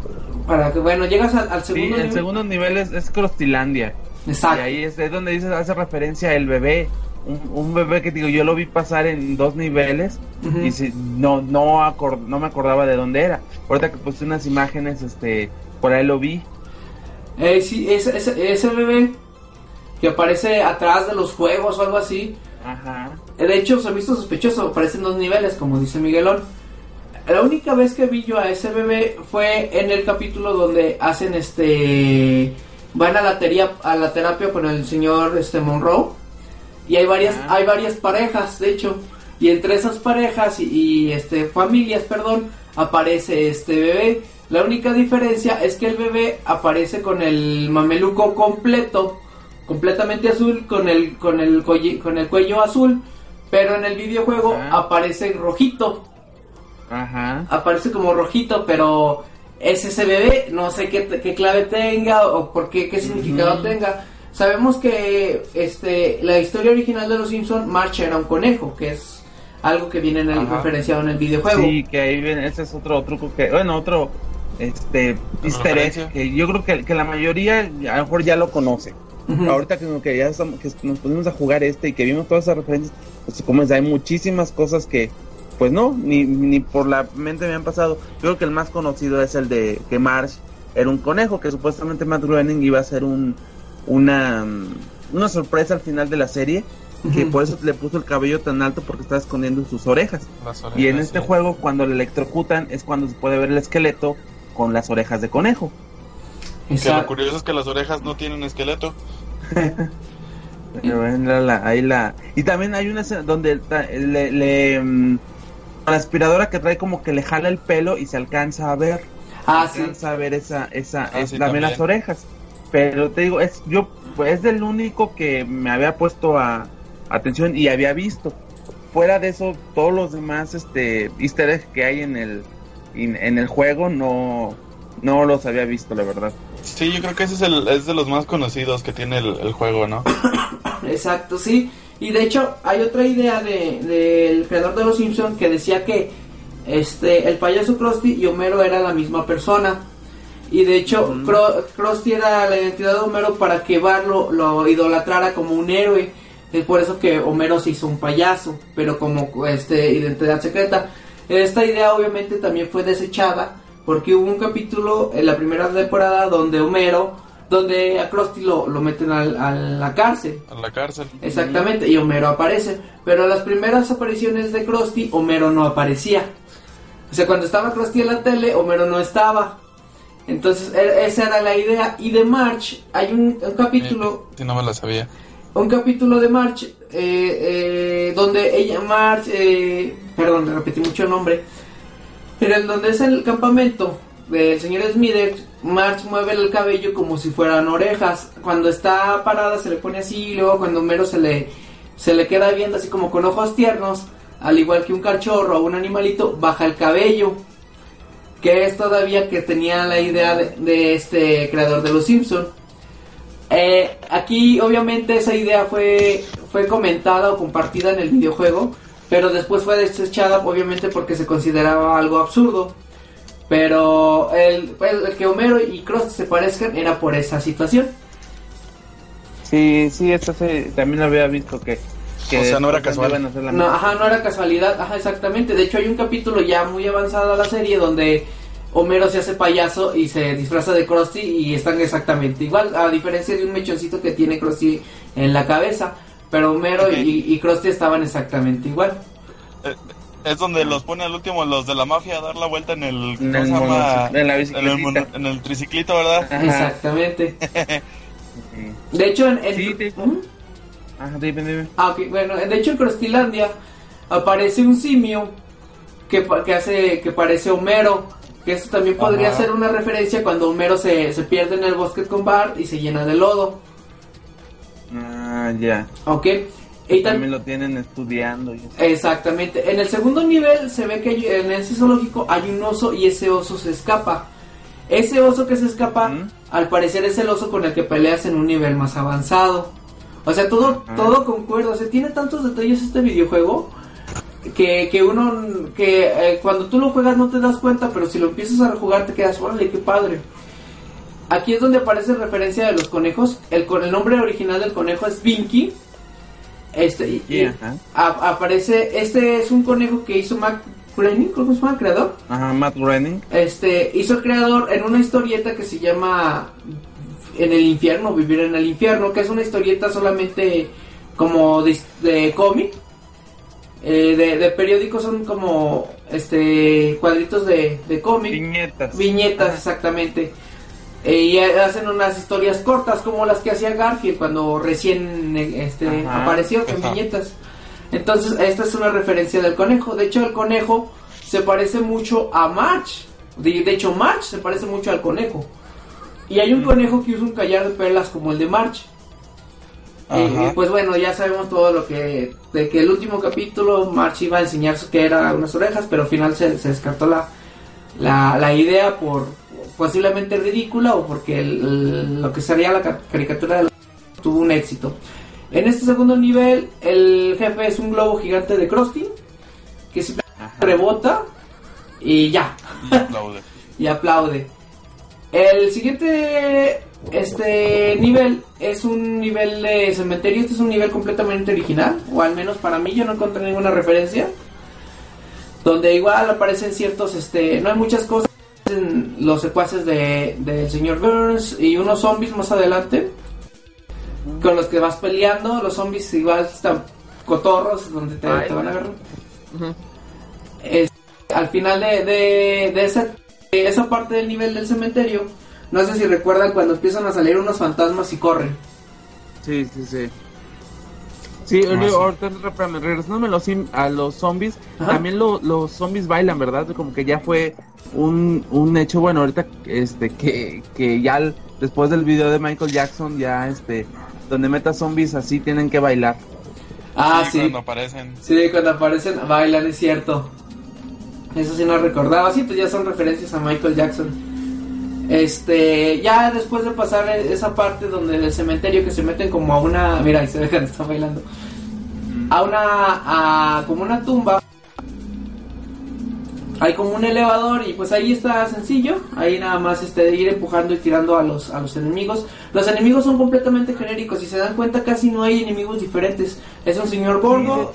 Para que, bueno, llegas al, segundo nivel. el segundo nivel es, es Crostilandia. Exacto. Y ahí es, donde dice, hace referencia el bebé un, bebé que digo, yo lo vi pasar en dos niveles y si, no no no me acordaba de dónde era. Ahorita que puse unas imágenes, este, por ahí lo vi. Eh, sí, ese, ese, bebé que aparece atrás de los juegos o algo así. Ajá. Eh, de hecho, se ha visto sospechoso, aparece en dos niveles, como dice Miguelón. La única vez que vi yo a ese bebé fue en el capítulo donde hacen este van a la terapia a la terapia con el señor este Monroe y hay varias, ah. hay varias parejas, de hecho. Y entre esas parejas y, este familias, perdón, aparece este bebé. La única diferencia es que el bebé aparece con el mameluco completo, completamente azul, con el, con el, con el cuello azul, pero en el videojuego aparece rojito. Ajá. Aparece como rojito, pero es ese bebé, no sé qué, qué clave tenga o por qué, qué significado tenga. Sabemos que este la historia original de los Simpsons, March era un conejo, que es algo que viene en el, referenciado en el videojuego. Sí, que ahí viene, ese es otro truco que, bueno, otro este easter que yo creo que, que, la mayoría a lo mejor ya lo conoce. Ahorita que, que ya estamos, que nos ponemos a jugar este y que vimos todas esas referencias, pues como es, hay muchísimas cosas que pues no, ni, ni por la mente me han pasado. Yo creo que el más conocido es el de que March era un conejo, que supuestamente Matt Groening iba a ser un, una, una sorpresa al final de la serie que por eso le puso el cabello tan alto porque estaba escondiendo sus orejas. y en este juego cuando le electrocutan es cuando se puede ver el esqueleto con las orejas de conejo. Que lo curioso es que las orejas no tienen esqueleto. Pero era la- ahí la... Y también hay una escena donde ta- le... le, mm, la aspiradora que trae como que le jala el pelo y se alcanza a ver. Ah, se sí. alcanza a ver esa... esa Ah, es, sí, también, también. las orejas. Pero te digo, es yo pues, es del único que me había puesto a atención y había visto. Fuera de eso, todos los demás este easter eggs que hay en el en, en el juego no no los había visto, la verdad. Sí, yo creo que ese es, el, es de los más conocidos que tiene el, el juego, ¿no? Exacto, sí. Y de hecho hay otra idea de- del creador de Los Simpson que decía que este el payaso Krusty y Homero era la misma persona. Y de hecho Krusty era la identidad de Homero para que Bart lo, lo idolatrara como un héroe. Es por eso que Homero se hizo un payaso, pero como este identidad secreta. Esta idea obviamente también fue desechada porque hubo un capítulo en la primera temporada donde Homero, donde a Krusty lo, lo meten al- a la cárcel. En la cárcel. Exactamente, y Homero aparece. Pero las primeras apariciones de Krusty, Homero no aparecía. O sea, cuando estaba Krusty en la tele, Homero no estaba. Entonces, e- esa era la idea. Y de March, hay un, un capítulo, Sí, no me la sabía. un capítulo de March, eh, eh, donde ella, March, eh, perdón, le repetí mucho el nombre, pero en donde es el campamento del señor Smithers, March mueve el cabello como si fueran orejas. Cuando está parada se le pone así, y luego cuando Homero se le, se le queda viendo así como con ojos tiernos, al igual que un cachorro o un animalito, baja el cabello. Que es todavía que tenía la idea de, de este creador de los Simpson. Eh, aquí obviamente esa idea fue, fue comentada o compartida en el videojuego, pero después fue desechada obviamente porque se consideraba algo absurdo. Pero el, pues, que Homero y Krusty se parezcan era por esa situación. Sí, sí, esta se, también había visto que, que O sea, no era después casual. iban a hacer la No, ajá, no era casualidad, ajá, exactamente. De hecho, hay un capítulo ya muy avanzado a la serie donde Homero se hace payaso y se disfraza de Krusty y están exactamente igual, a diferencia de un mechoncito que tiene Krusty en la cabeza. Pero Homero y, y Krusty estaban exactamente igual. Eh, Es donde los pone al último los de la mafia a dar la vuelta en el... En ¿Cómo el se llama? monoci- en la En el, bicicletita. mono- en el triciclito, ¿verdad? Ajá. Exactamente. De hecho, en. Sí. Ajá, dime, dime. Ah, ok, bueno, de hecho en Crustilandia aparece un simio que, que hace que parece Homero. Que esto también podría Ajá. ser una referencia cuando Homero se, se pierde en el bosque con Bart y se llena de lodo. Ah, ya. Ok. Y También lo tienen estudiando. y. Exactamente. En el segundo nivel se ve que hay- en ese zoológico hay un oso y ese oso se escapa. Ese oso que se escapa, al parecer es el oso con el que peleas en un nivel más avanzado. O sea, todo, todo concuerda. O sea, tiene tantos detalles este videojuego que, que uno, que eh, cuando tú lo juegas no te das cuenta, pero si lo empiezas a jugar te quedas, órale, qué padre. Aquí es donde aparece referencia de los conejos. El, el nombre original del conejo es Vinky. Este, y- y a- aparece, este es un conejo que hizo Mac Groening, ¿cómo se llama el creador? Ajá, Matt Groening. Este, hizo el creador en una historieta que se llama En el infierno, Vivir en el infierno, que es una historieta solamente como de, de cómic. Eh, de, de periódicos son como este cuadritos de, de cómic. Viñetas. Exactamente. Eh, y hacen unas historias cortas como las que hacía Garfield cuando recién eh, este, Ajá, apareció en viñetas. Entonces, esta es una referencia del conejo. De hecho, el conejo se parece mucho a March. De, de hecho, March se parece mucho al conejo. Y hay un conejo que usa un collar de perlas como el de March. Y, Ajá. y, pues bueno, ya sabemos todo lo que... De que el último capítulo March iba a enseñar que era unas orejas, pero al final se, se descartó la, la, la idea por posiblemente ridícula o porque el- el- lo que sería la ca- caricatura de la- tuvo un éxito. En este segundo nivel, el jefe es un globo gigante de Krusty que simplemente rebota y ya, Y aplaude. y aplaude. El siguiente este nivel es un nivel de cementerio, este es un nivel completamente original, o al menos para mí yo no encontré ninguna referencia. Donde igual aparecen ciertos, este, no hay muchas cosas, en los secuaces de- del señor Burns y unos zombies más adelante, con los que vas peleando, los zombies igual están cotorros, donde te, Ay, te van a agarrar. Es- al final de, de, de esa, de esa parte del nivel del cementerio, no sé si recuerdan cuando empiezan a salir unos fantasmas y corren. Sí, sí, sí. Sí, Ah, ahorita regresándome a los, a los zombies, Ajá. también lo- los zombies bailan, ¿verdad? Como que ya fue un, un hecho, bueno, ahorita este que, que ya el- después del video de Michael Jackson, ya este, donde meta zombies así tienen que bailar. Ah, sí. Cuando aparecen. Sí, cuando aparecen bailan, es cierto. Eso sí no recordaba. Sí, pues ya son referencias a Michael Jackson. Este, ya después de pasar esa parte donde el cementerio que se meten como a una, mira, ahí se dejan, están bailando. A una, a como una tumba. Hay como un elevador y pues ahí está sencillo. Ahí nada más este ir empujando y tirando a los a los enemigos. Los enemigos son completamente genéricos. Si se dan cuenta casi no hay enemigos diferentes. Es un señor gordo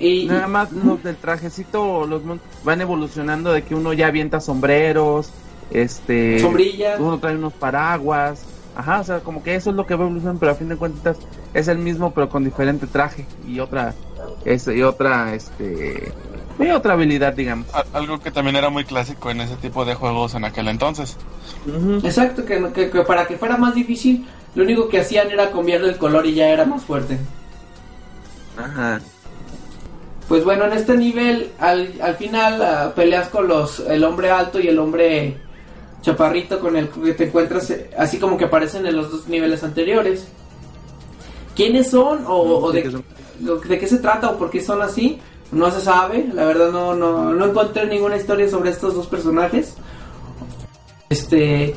y Nada más los del trajecito los van evolucionando de que uno ya avienta sombreros, este Sombrilla. uno trae unos paraguas, ajá, o sea, como que eso es lo que va evolucionando, pero a fin de cuentas es el mismo pero con diferente traje y otra es, y otra este y otra habilidad, digamos. Algo que también era muy clásico en ese tipo de juegos en aquel entonces. Exacto, que, que- que para que fuera más difícil, lo único que hacían era cambiarle el color y ya era más fuerte. Ajá. Pues bueno, en este nivel, al, al final ah, peleas con los el hombre alto y el hombre chaparrito con el que te encuentras, eh, así como que aparecen en los dos niveles anteriores. ¿Quiénes son o, de, son- lo- de qué se trata o por qué son así? No se sabe, la verdad no, no, no encontré ninguna historia sobre estos dos personajes. Este,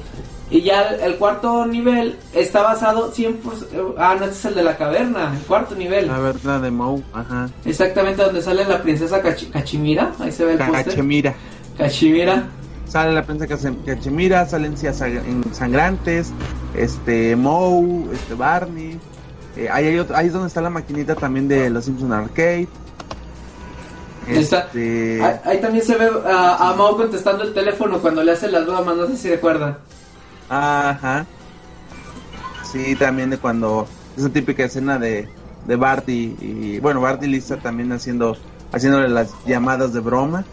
y ya el, el cuarto nivel está basado 100%, ah, no, este es el de la caverna, el cuarto nivel. La verdad de Mou, ajá. Exactamente donde sale la princesa Cachi- Cachimira, ahí se ve el póster. Cachemira. Cachimira. Sale la princesa Cachemira, salen sangrantes, este Moe, este Barney. Eh, ahí, hay otro- ahí es donde está la maquinita también de los Simpson Arcade. Este, Ahí, ahí también se ve ah, a Mao contestando el teléfono cuando le hace las bromas, no sé si recuerdan. Ajá. Sí, también de cuando esa típica escena de, de Bart y, bueno, Bart y Lisa también haciendo haciéndole las llamadas de broma.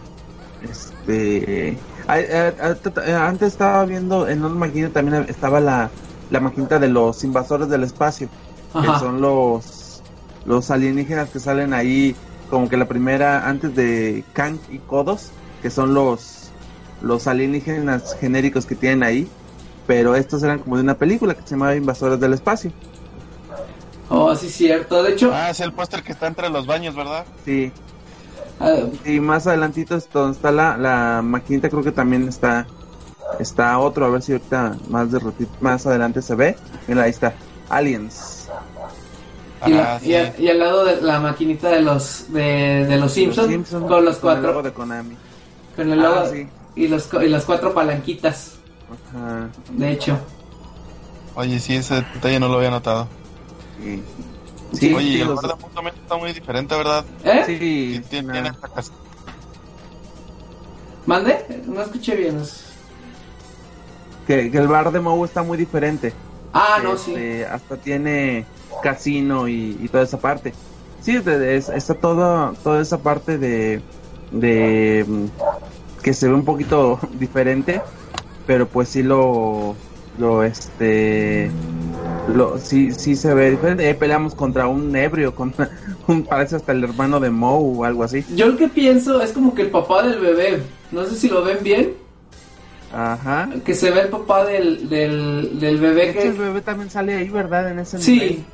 Este, eh, eh, eh, antes estaba viendo en una maquinita también estaba la la maquinita de los invasores del espacio, que son los los alienígenas que salen ahí como que la primera antes de Kang y Kodos, que son los los alienígenas genéricos que tienen ahí, pero estos eran como de una película que se llamaba Invasores del Espacio. Oh, sí, cierto. De hecho, Ah, es el póster que está entre los baños, ¿verdad? Sí, ah, y más adelantito es donde está la, la maquinita, creo que también está está otro, a ver si ahorita más de ratito- más adelante se ve. Mira, ahí está. Aliens. y, la- Ah, y sí. a- y al lado de la maquinita de los de, de los Simpsons, Simpson, con los el cuatro logo de Konami. con el Ah, logo sí. y los co- y las cuatro palanquitas, Ajá. de hecho. Oye, sí, ese detalle no lo había notado. Sí. Sí, Sí, Oye, sí, y el los- también está muy diferente, ¿verdad? ¿Eh? sí, tiene, tiene esta casa. ¿Mande? No escuché bien. es- que, que el bar de Moe está muy diferente. Ah, no, sí. Este, Hasta tiene casino y, y toda esa parte. Sí, es de- es- está toda, toda esa parte de, de mm, que se ve un poquito diferente, pero pues sí lo, lo este, lo, sí, sí se ve diferente. Ahí peleamos contra un ebrio, contra un, parece hasta el hermano de Moe o algo así. Yo lo que pienso es como que el papá del bebé, no sé si lo ven bien, Ajá. que se ve el papá del, del, del bebé De hecho, que... el bebé también sale ahí, ¿verdad? En ese nivel. Sí,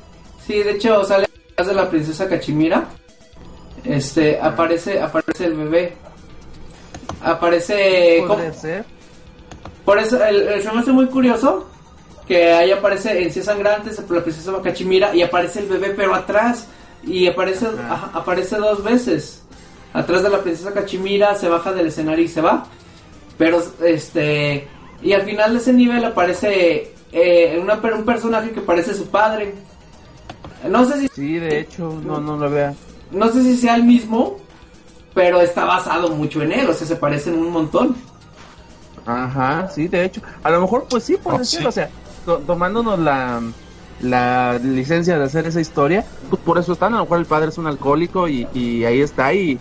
sí, de hecho sale de la princesa Cachimira. Este, aparece, aparece el bebé. Aparece... ¿cómo? Ser. Por eso, el, el- se me hace muy curioso que ahí aparece en Cien Sangrantes la princesa Cachimira y aparece el bebé pero atrás y aparece, Ajá. ajá, aparece dos veces. Atrás de la princesa Cachimira se baja del escenario y se va. Pero este y al final de ese nivel aparece eh, una, un personaje que parece su padre. No sé si Sí, de hecho, no, no lo vea. no sé si sea el mismo, pero está basado mucho en él, o sea, se parecen un montón. Ajá, sí, de hecho. A lo mejor, pues sí, puede Oh, ser. sí. O sea, to- tomándonos la, la licencia de hacer esa historia, pues por eso están. A lo mejor el padre es un alcohólico y, y ahí está. Y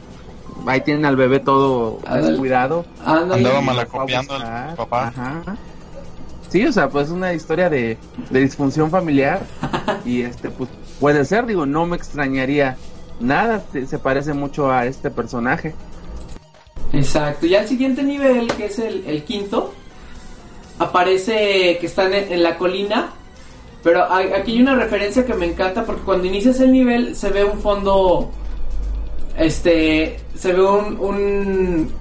ahí tienen al bebé todo descuidado. Andaba Y mal lo fue a acopiando el buscar. papá. Ajá. Sí, o sea, pues una historia de, de disfunción familiar. y este, pues puede ser, digo, no me extrañaría nada, se parece mucho a este personaje. Exacto, ya el siguiente nivel, que es el, quinto, aparece que están en, la colina, pero aquí hay una referencia que me encanta porque cuando inicias el nivel se ve un fondo, este, se ve un, un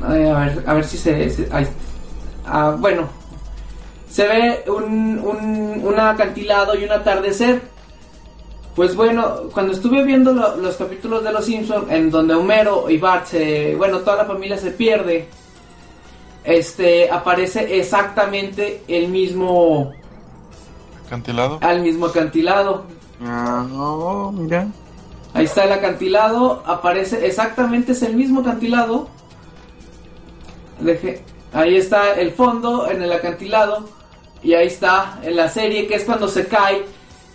a ver, a ver si se, ah, bueno, se ve un, un, un acantilado y un atardecer pues bueno, cuando estuve viendo los capítulos de Los Simpsons, en donde Homero y Bart se, bueno, toda la familia se pierde, este, aparece exactamente el mismo acantilado. Al mismo acantilado. Ah, no, mira. Ahí está el acantilado, aparece exactamente es el mismo acantilado. Deje, ahí está el fondo en el acantilado y ahí está en la serie que es cuando se cae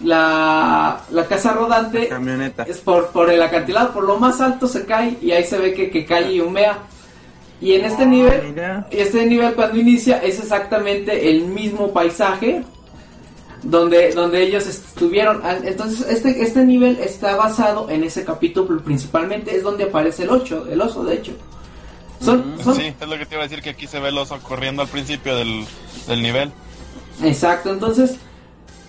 la, la casa rodante camioneta. es por, por el acantilado, por lo más alto se cae y ahí se ve que, que cae y humea. Y en este ah, nivel, este nivel cuando inicia es exactamente el mismo paisaje donde, donde ellos estuvieron. Ah, entonces este, este nivel está basado en ese capítulo principalmente, es donde aparece el 8, el oso de hecho. Son, Sí, es lo que te iba a decir que aquí se ve el oso corriendo al principio del, del nivel. Exacto, entonces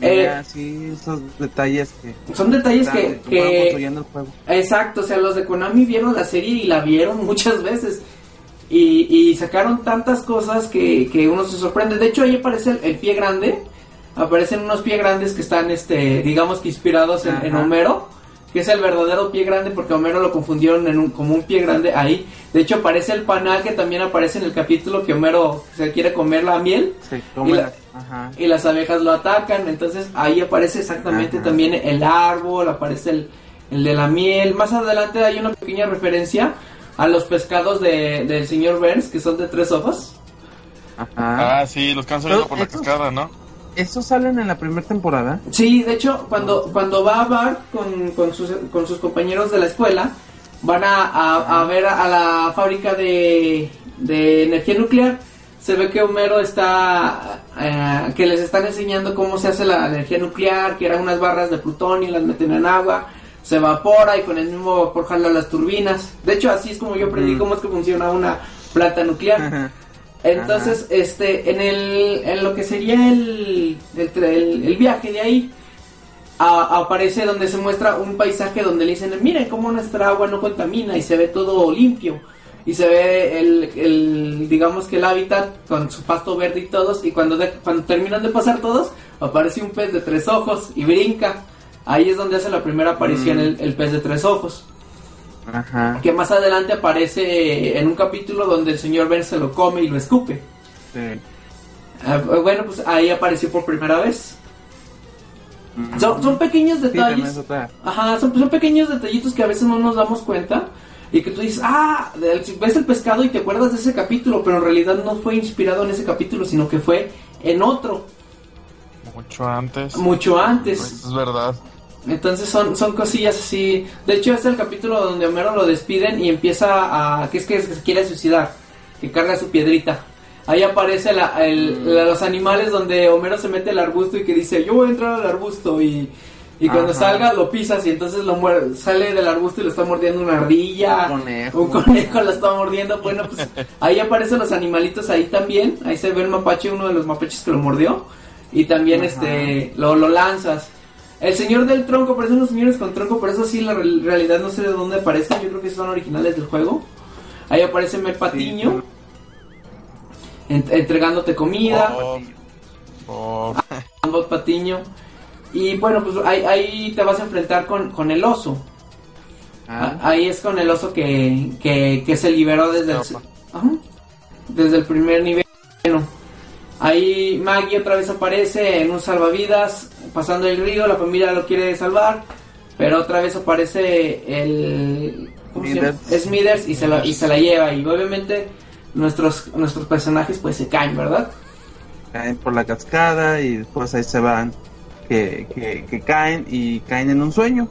eh, sí, esos detalles que... Son detalles que... que Exacto, o sea, los de Konami vieron la serie y la vieron muchas veces. Y, y sacaron tantas cosas que, que, uno se sorprende. De hecho, ahí aparece el, pie grande. Aparecen unos pies grandes que están, este, digamos que inspirados en, Homero. Que es el verdadero pie grande porque Homero lo confundieron en un, como un pie grande ahí. De hecho, aparece el panal que también aparece en el capítulo que Homero se quiere comer la miel. Sí, y las abejas lo atacan. Entonces ahí aparece exactamente también el árbol, aparece el, el, de la miel. Más adelante hay una pequeña referencia a los pescados de, del señor Burns, que son de tres ojos. Ah, sí, los salido por la cascada, ¿no? ¿Esos salen en la primera temporada? Sí, de hecho, cuando, cuando va a Bart con, con, sus, con sus compañeros de la escuela, van a, a, ver a la fábrica de, de energía nuclear se ve que Homero está, eh, que les están enseñando cómo se hace la energía nuclear, que eran unas barras de plutonio, las meten en agua, se evapora y con el mismo vapor jala las turbinas. De hecho, así es como yo aprendí cómo es que funciona una planta nuclear. Entonces, este, en el, en lo que sería el, el, el, viaje de ahí, aparece donde se muestra un paisaje donde le dicen, miren cómo nuestra agua no contamina y se ve todo limpio y se ve el, digamos que el hábitat con su pasto verde y todos y cuando, cuando terminan de pasar todos aparece un pez de tres ojos y brinca. Ahí es donde hace la primera aparición mm. el, pez de tres ojos Ajá. que más adelante aparece en un capítulo donde el señor Ben se lo come y lo escupe ah, bueno pues ahí apareció por primera vez mm. son, pequeños detalles Ajá, son, son pequeños detallitos que a veces no nos damos cuenta y que tú dices, ah, ves el pescado y te acuerdas de ese capítulo, pero en realidad no fue inspirado en ese capítulo, sino que fue en otro. Mucho antes. Mucho antes. Pues, es verdad. Entonces son, son cosillas así. De hecho, este es el capítulo donde Homero lo despiden y empieza a. que es que se quiere suicidar, que carga su piedrita. Ahí aparece la, el, mm. los animales donde Homero se mete el arbusto y que dice, yo voy a entrar al arbusto y y cuando salga lo pisas y entonces lo muerde, sale del arbusto y lo está mordiendo una ardilla. Un conejo. Un conejo lo está mordiendo. Bueno, pues ahí aparecen los animalitos ahí también. Ahí se ve el mapache, uno de los mapaches que lo mordió. Y también este lo, lo lanzas. El señor del tronco, parecen unos señores con tronco, por eso sí la realidad no sé de dónde aparecen. Yo creo que son originales del juego. Ahí aparece Mer Patiño. entregándote comida. Oh, oh. Patiño. Y bueno, pues ahí, ahí te vas a enfrentar con, con el oso. Ah. Ahí es con el oso que, que, se liberó desde el, desde el primer nivel. Bueno, ahí Maggie otra vez aparece en un salvavidas, pasando el río, la familia lo quiere salvar, pero otra vez aparece el Smithers y se, la, y se la lleva. Y obviamente nuestros, nuestros personajes pues se caen, ¿verdad? Caen por la cascada y después ahí se van que, caen y caen en un sueño.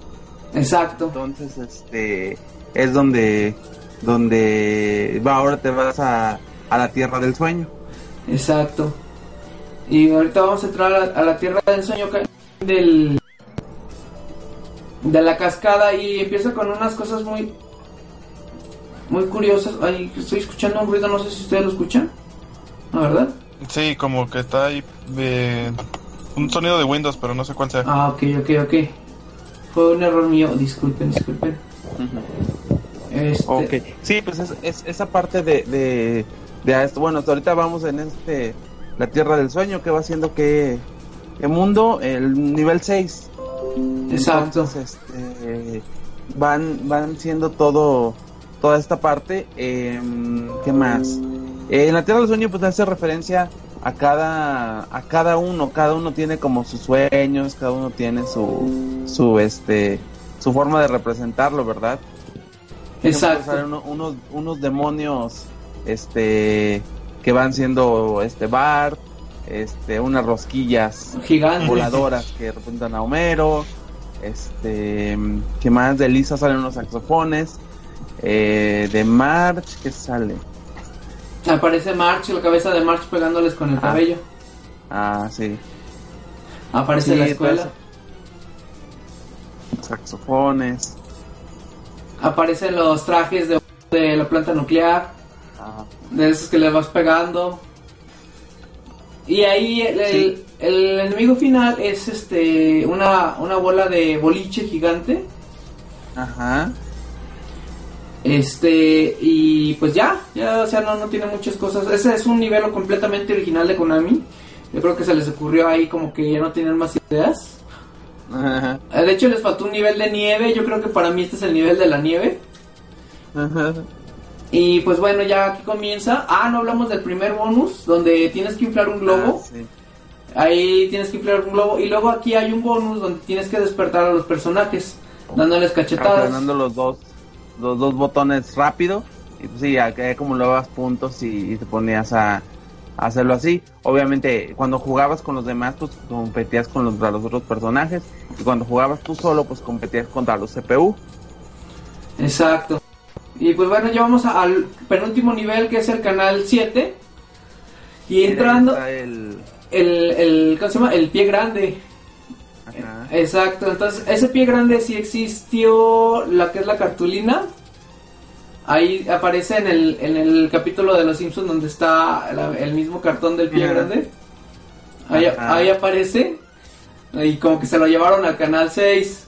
Exacto. Entonces, este es donde donde va ahora te vas a, a la tierra del sueño. Exacto. Y ahorita vamos a entrar a la, tierra del sueño del de la cascada y empieza con unas cosas muy muy curiosas. Ay, estoy escuchando un ruido, no sé si ustedes lo escuchan. ¿No, verdad? Sí, como que está ahí de un sonido de Windows, pero no sé cuál sea. Ah, ok, ok, ok. Fue un error mío, disculpen, disculpen. Este, Ok, sí, pues es, es- esa parte de, de, de esto. Bueno, hasta ahorita vamos en este, la Tierra del Sueño, que va siendo que, que mundo, el nivel 6. Exacto. Entonces, este, van, van siendo todo, toda esta parte. em, ¿Qué más? Eh, en la Tierra del Sueño, pues hace referencia a cada, a cada uno. Cada uno tiene como sus sueños, cada uno tiene su, su, este, su forma de representarlo, ¿verdad? Exacto. Uno- unos, unos demonios, este, que van siendo, este, Bart, este, unas rosquillas Gigante. voladoras que representan a Homero, este, que más de Lisa salen unos saxofones, eh, de March, que sale? Aparece March, la cabeza de March pegándoles con el Ah. cabello. Ah, sí, Aparece Sí, la escuela. saxofones, Aparecen los trajes de, de la planta nuclear. De esos que le vas pegando. Y ahí el, Sí. el enemigo final es este una, una bola de boliche gigante. ajá, Este, y pues ya, ya, o sea, no, no tiene muchas cosas. Ese es un nivel completamente original de Konami. Yo creo que se les ocurrió ahí como que ya no tienen más ideas. ajá, Eh, De hecho, les faltó un nivel de nieve. Yo creo que para mí este es el nivel de la nieve. ajá. Y pues bueno, ya aquí comienza. Ah, no hablamos del primer bonus, donde tienes que inflar un globo. Ah, sí. Ahí tienes que inflar un globo. Y luego aquí hay un bonus donde tienes que despertar a los personajes, dándoles cachetadas. Apretando los dos, los dos botones rápido. Y pues sí, acumulabas puntos y, y te ponías a, hacerlo así. Obviamente, cuando jugabas con los demás, pues competías con los, los otros personajes. Y cuando jugabas tú solo, pues competías contra los CPU. Exacto. Y pues bueno, ya vamos a- al penúltimo nivel que es el canal 7. Y entrando, el, el, el, ¿cómo se llama? El pie grande. ajá. Exacto, entonces ese pie grande sí existió, la que es la cartulina. Ahí aparece en el, en el capítulo de Los Simpsons donde está la- el mismo cartón del pie Ajá. grande. Ahí, aparece. Y como que se lo llevaron al canal 6.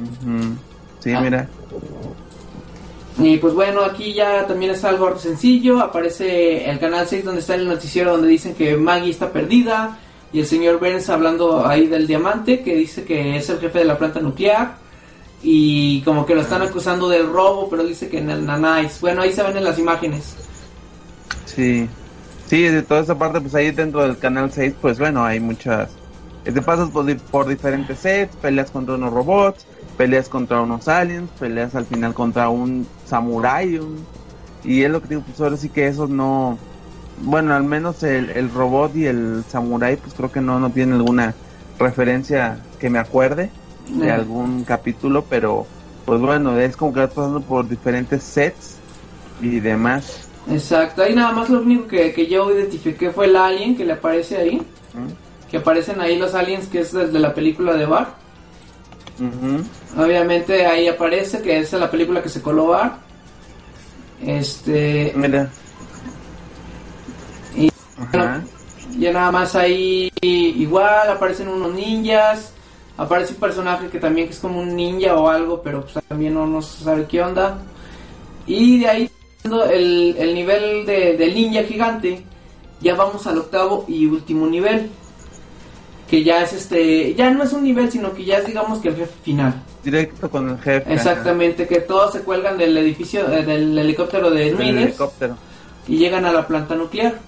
Ujú. Sí, Ah. mira. Y pues bueno, aquí ya también es algo sencillo. Aparece el canal 6 donde está el noticiero donde dicen que Maggie está perdida. Y el señor Burns hablando ahí del diamante, que dice que es el jefe de la planta nuclear. Y como que lo están acusando del robo, pero dice que en el Nanais. Bueno, ahí se ven en las imágenes. Sí. Sí, de toda esa parte, pues ahí dentro del canal 6, pues bueno, hay muchas. Te pasas por, por diferentes sets, peleas contra unos robots, peleas contra unos aliens, peleas al final contra un samurai. un- Y es lo que digo, pues ahora sí que esos no. Bueno, al menos el, el robot y el samurai, pues creo que no, no tienen alguna referencia que me acuerde de algún capítulo, pero pues bueno, es como que vas pasando por diferentes sets y demás. Exacto, ahí nada más lo único que, que yo identifiqué fue el alien que le aparece ahí. ¿Mm? Que aparecen ahí los aliens que es desde la película de Bar. Obviamente ahí aparece que es la película que se coló. Este, Mira. Y- ya nada más ahí igual aparecen unos ninjas. Aparece un personaje que también es como un ninja o algo, pero pues también no, no se sabe qué onda. Y de ahí el, el nivel de, del ninja gigante, ya vamos al octavo y último nivel. Que ya es este, ya no es un nivel, sino que ya es digamos que el jefe final. Directo con el jefe. Exactamente, que todos se cuelgan del edificio, eh, del helicóptero de Smithers helicóptero. y llegan a la planta nuclear.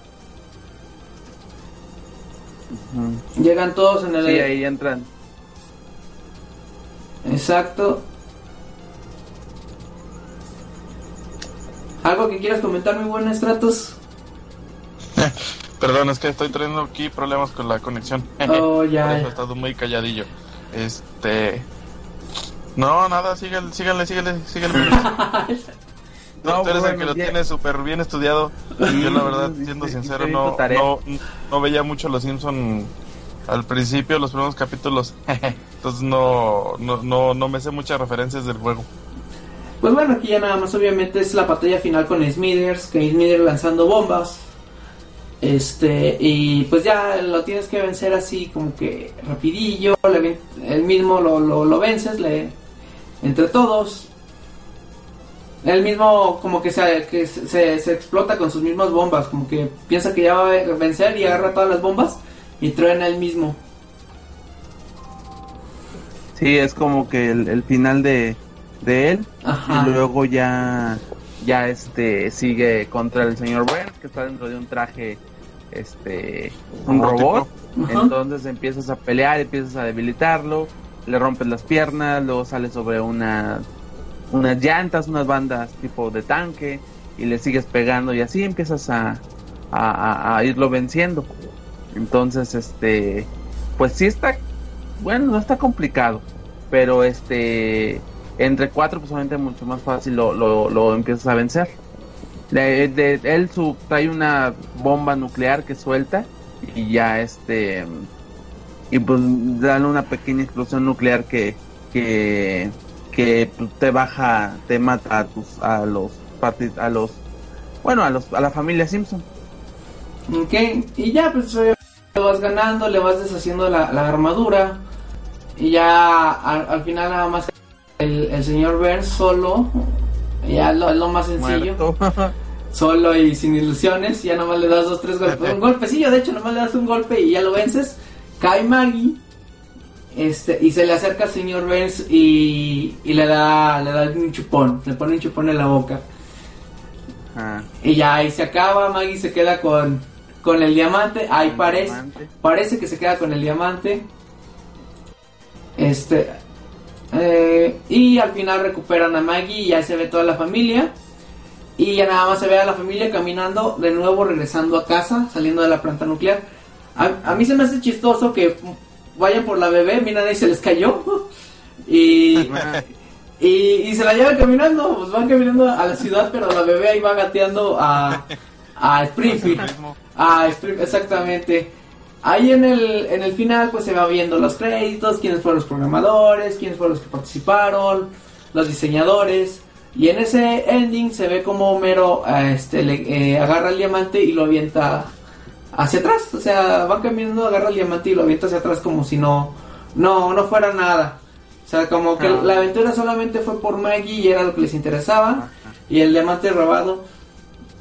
Llegan todos en el... Sí, ahí entran. Exacto. ¿Algo que quieras comentar, mi buen Stratos? Perdón, es que estoy teniendo aquí problemas con la conexión. Oh, ya. Por eso he estado muy calladillo. Este. No, nada, síguele, síguele, síguele, síguele. No, Tú eres el bueno, que lo ya- tiene súper bien estudiado. Yo, la verdad, siendo sincero, no, no, no veía mucho Los Simpson al principio, los primeros capítulos. entonces no, no, no, no me sé muchas referencias del juego. Pues bueno, aquí ya nada más obviamente es la batalla final con Smithers, que Smithers lanzando bombas. Este, y pues ya lo tienes que vencer así como que rapidillo, le, el mismo lo, lo, lo vences, le, entre todos. Él mismo como que, se, que se, se, explota con sus mismas bombas, como que piensa que ya va a vencer y agarra todas las bombas y truena él mismo. Sí, es como que el, el final de, de él Ajá. y luego ya ya este sigue contra el señor Burns que está dentro de un traje este un robot. Entonces empiezas a pelear empiezas a debilitarlo le rompes las piernas luego sale sobre una unas llantas unas bandas tipo de tanque y le sigues pegando y así empiezas a, a, a irlo venciendo. Entonces este pues sí está bueno no está complicado pero este entre cuatro pues obviamente mucho más fácil lo, lo, lo empiezas a vencer. De, él su, trae una bomba nuclear que suelta y ya este y pues dan una pequeña explosión nuclear que que que pues, te baja te mata a tus a los a los bueno a los a la familia Simpson. Ok y ya pues lo vas ganando le vas deshaciendo la, la armadura y ya al, al final nada más el, el señor Burns solo, ya lo, es lo más sencillo. solo y sin ilusiones, ya nomás le das dos, tres golpes. Un golpecillo, de hecho, nomás le das un golpe y ya lo vences. Cae Maggie. Este, y se le acerca al señor Burns y, y le da le da un chupón, le pone un chupón en la boca. Ah. Y ya ahí se acaba, Maggie se queda con, con el diamante, ahí parece, diamante. parece que se queda con el diamante. Este, eh, y al final recuperan a Maggie y ya se ve toda la familia. Y ya nada más se ve a la familia caminando de nuevo, regresando a casa, saliendo de la planta nuclear. A, a mí se me hace chistoso que vayan por la bebé, mira ahí se les cayó. y, y, y, se la llevan caminando, pues van caminando a la ciudad, pero la bebé ahí va gateando a, a Springfield. A Springfield, exactamente. Ahí en el, en el final pues se va viendo los créditos, quiénes fueron los programadores, quiénes fueron los que participaron, los diseñadores. Y en ese ending se ve como Homero este, le, eh, agarra el diamante y lo avienta hacia atrás. O sea, va caminando, agarra el diamante y lo avienta hacia atrás como si no, no, no fuera nada. O sea, como que ah. la aventura solamente fue por Maggie y era lo que les interesaba. Y el diamante robado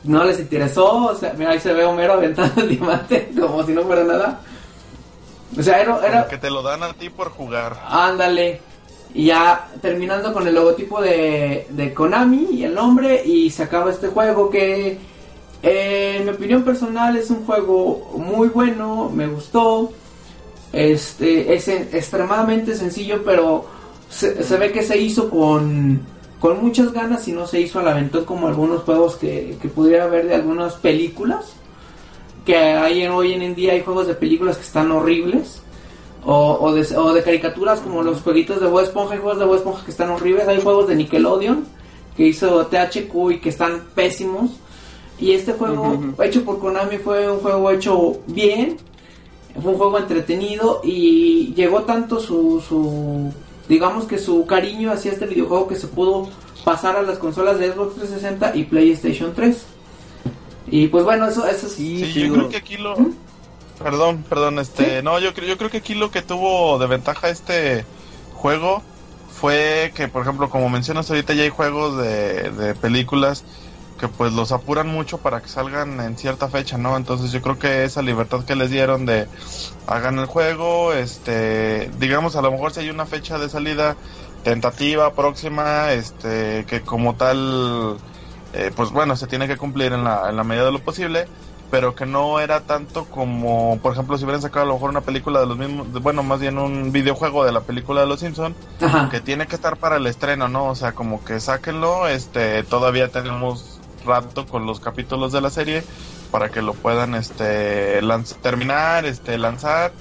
no les interesó, o sea, mira, ahí se ve Homero aventando el diamante como si no fuera nada. O sea, era... era... que te lo dan a ti por jugar. Ándale. Y ya terminando con el logotipo de, de Konami y el nombre y se acaba este juego que eh, en mi opinión personal es un juego muy bueno, me gustó. Este es extremadamente sencillo, pero se, se ve que se hizo con con muchas ganas y no se hizo al aventón como algunos juegos que, que pudiera haber de algunas películas. Que hay en, hoy en día hay juegos de películas que están horribles. O, o, de, o de caricaturas como los jueguitos de Bob Esponja. Hay juegos de Bob Esponja que están horribles. Hay juegos de Nickelodeon que hizo THQ y que están pésimos. Y este juego uh -huh. hecho por Konami fue un juego hecho bien. Fue un juego entretenido y llegó tanto su, su digamos que su cariño hacia este videojuego que se pudo pasar a las consolas de Xbox 360 y PlayStation 3. Y pues bueno, eso, eso sí. sí yo creo que aquí lo. ¿Mm? Perdón, perdón, este. ¿Sí? No, yo creo, yo creo que aquí lo que tuvo de ventaja este juego fue que, por ejemplo, como mencionas ahorita, ya hay juegos de, de películas pues los apuran mucho para que salgan en cierta fecha, ¿no? Entonces yo creo que esa libertad que les dieron de hagan el juego, este, digamos a lo mejor si hay una fecha de salida tentativa próxima, este, que como tal, eh, pues bueno, se tiene que cumplir en la, en la medida de lo posible, pero que no era tanto como, por ejemplo, si hubieran sacado a lo mejor una película de los mismos, bueno, más bien un videojuego de la película de los Simpson, que tiene que estar para el estreno, ¿no? O sea, como que sáquenlo, este, todavía tenemos rato con los capítulos de la serie para que lo puedan este terminar, este lanzar.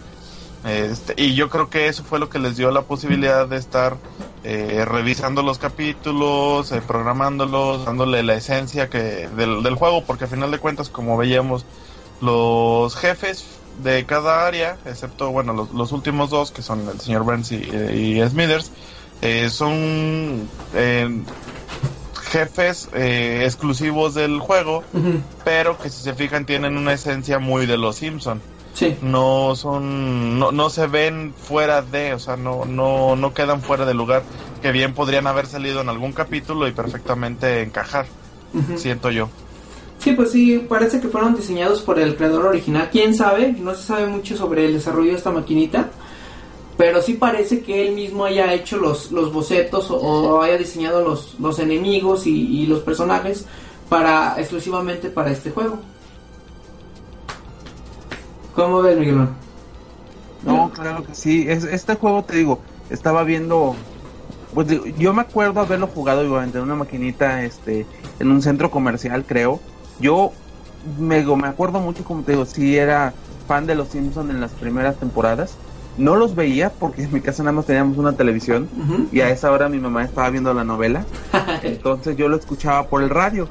Este, y yo creo que eso fue lo que les dio la posibilidad de estar eh, revisando los capítulos, eh, programándolos, dándole la esencia que del, del, juego, porque al final de cuentas, como veíamos, los jefes de cada área, excepto, bueno, los, los últimos dos, que son el señor Burns y, y Smithers, eh, son eh, jefes eh, exclusivos del juego, pero que si se fijan tienen una esencia muy de los Simpson. Sí. No son, no, no se ven fuera de, o sea, no, no, no quedan fuera de lugar, que bien podrían haber salido en algún capítulo y perfectamente encajar, siento yo. Sí, pues sí, parece que fueron diseñados por el creador original. ¿Quién sabe? No se sabe mucho sobre el desarrollo de esta maquinita. Pero sí parece que él mismo haya hecho los, los bocetos o, o haya diseñado los, los enemigos y, y los personajes para exclusivamente para este juego. ¿Cómo ves, Miguelón? No, claro que sí. Es, este juego, te digo, estaba viendo. Pues digo, yo me acuerdo haberlo jugado igualmente en una maquinita, este, en un centro comercial, creo. Yo me, me acuerdo mucho, como te digo, sí era fan de los Simpsons en las primeras temporadas. No los veía porque en mi casa nada más teníamos una televisión y a esa hora mi mamá estaba viendo la novela. Entonces yo lo escuchaba por el radio.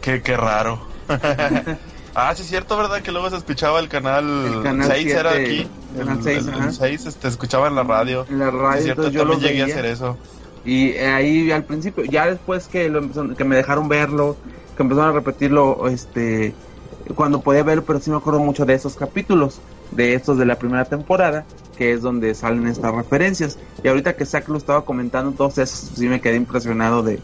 Qué, qué raro. ah, sí es cierto, ¿verdad? Que luego se escuchaba el canal, El canal 6 era aquí. canal el, seis, el- ajá. el 6 este, escuchaba en la radio. En la Sí, radio, es cierto, entonces yo también lo llegué a hacer eso. Y eh, ahí al principio, ya después que lo empezaron- que me dejaron verlo, que empezaron a repetirlo, este, cuando podía verlo, pero sí me acuerdo mucho de esos capítulos, de estos de la primera temporada, que es donde salen estas referencias. Y ahorita que Zack lo estaba comentando, todos esos sí me quedé impresionado de,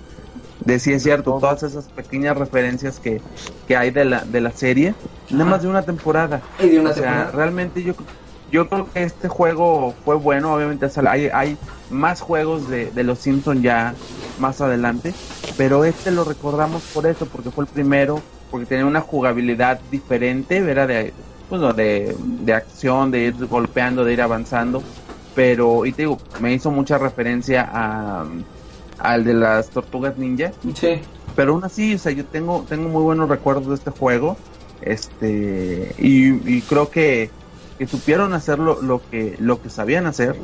de si es cierto, todas esas pequeñas referencias que, que hay de la, de la serie, nada más de una temporada. Y de una o sea, realmente yo, yo creo que este juego fue bueno. Obviamente hay, hay más juegos de, de los Simpsons ya más adelante, pero este lo recordamos por eso, porque fue el primero, porque tenía una jugabilidad diferente, era de, bueno, de, de acción, de ir golpeando, de ir avanzando, pero, y te digo, me hizo mucha referencia a, al de las tortugas ninja, Sí. pero aún así, o sea, yo tengo, tengo muy buenos recuerdos de este juego. Este, y, y creo que, que supieron hacer lo, lo que, lo que sabían hacer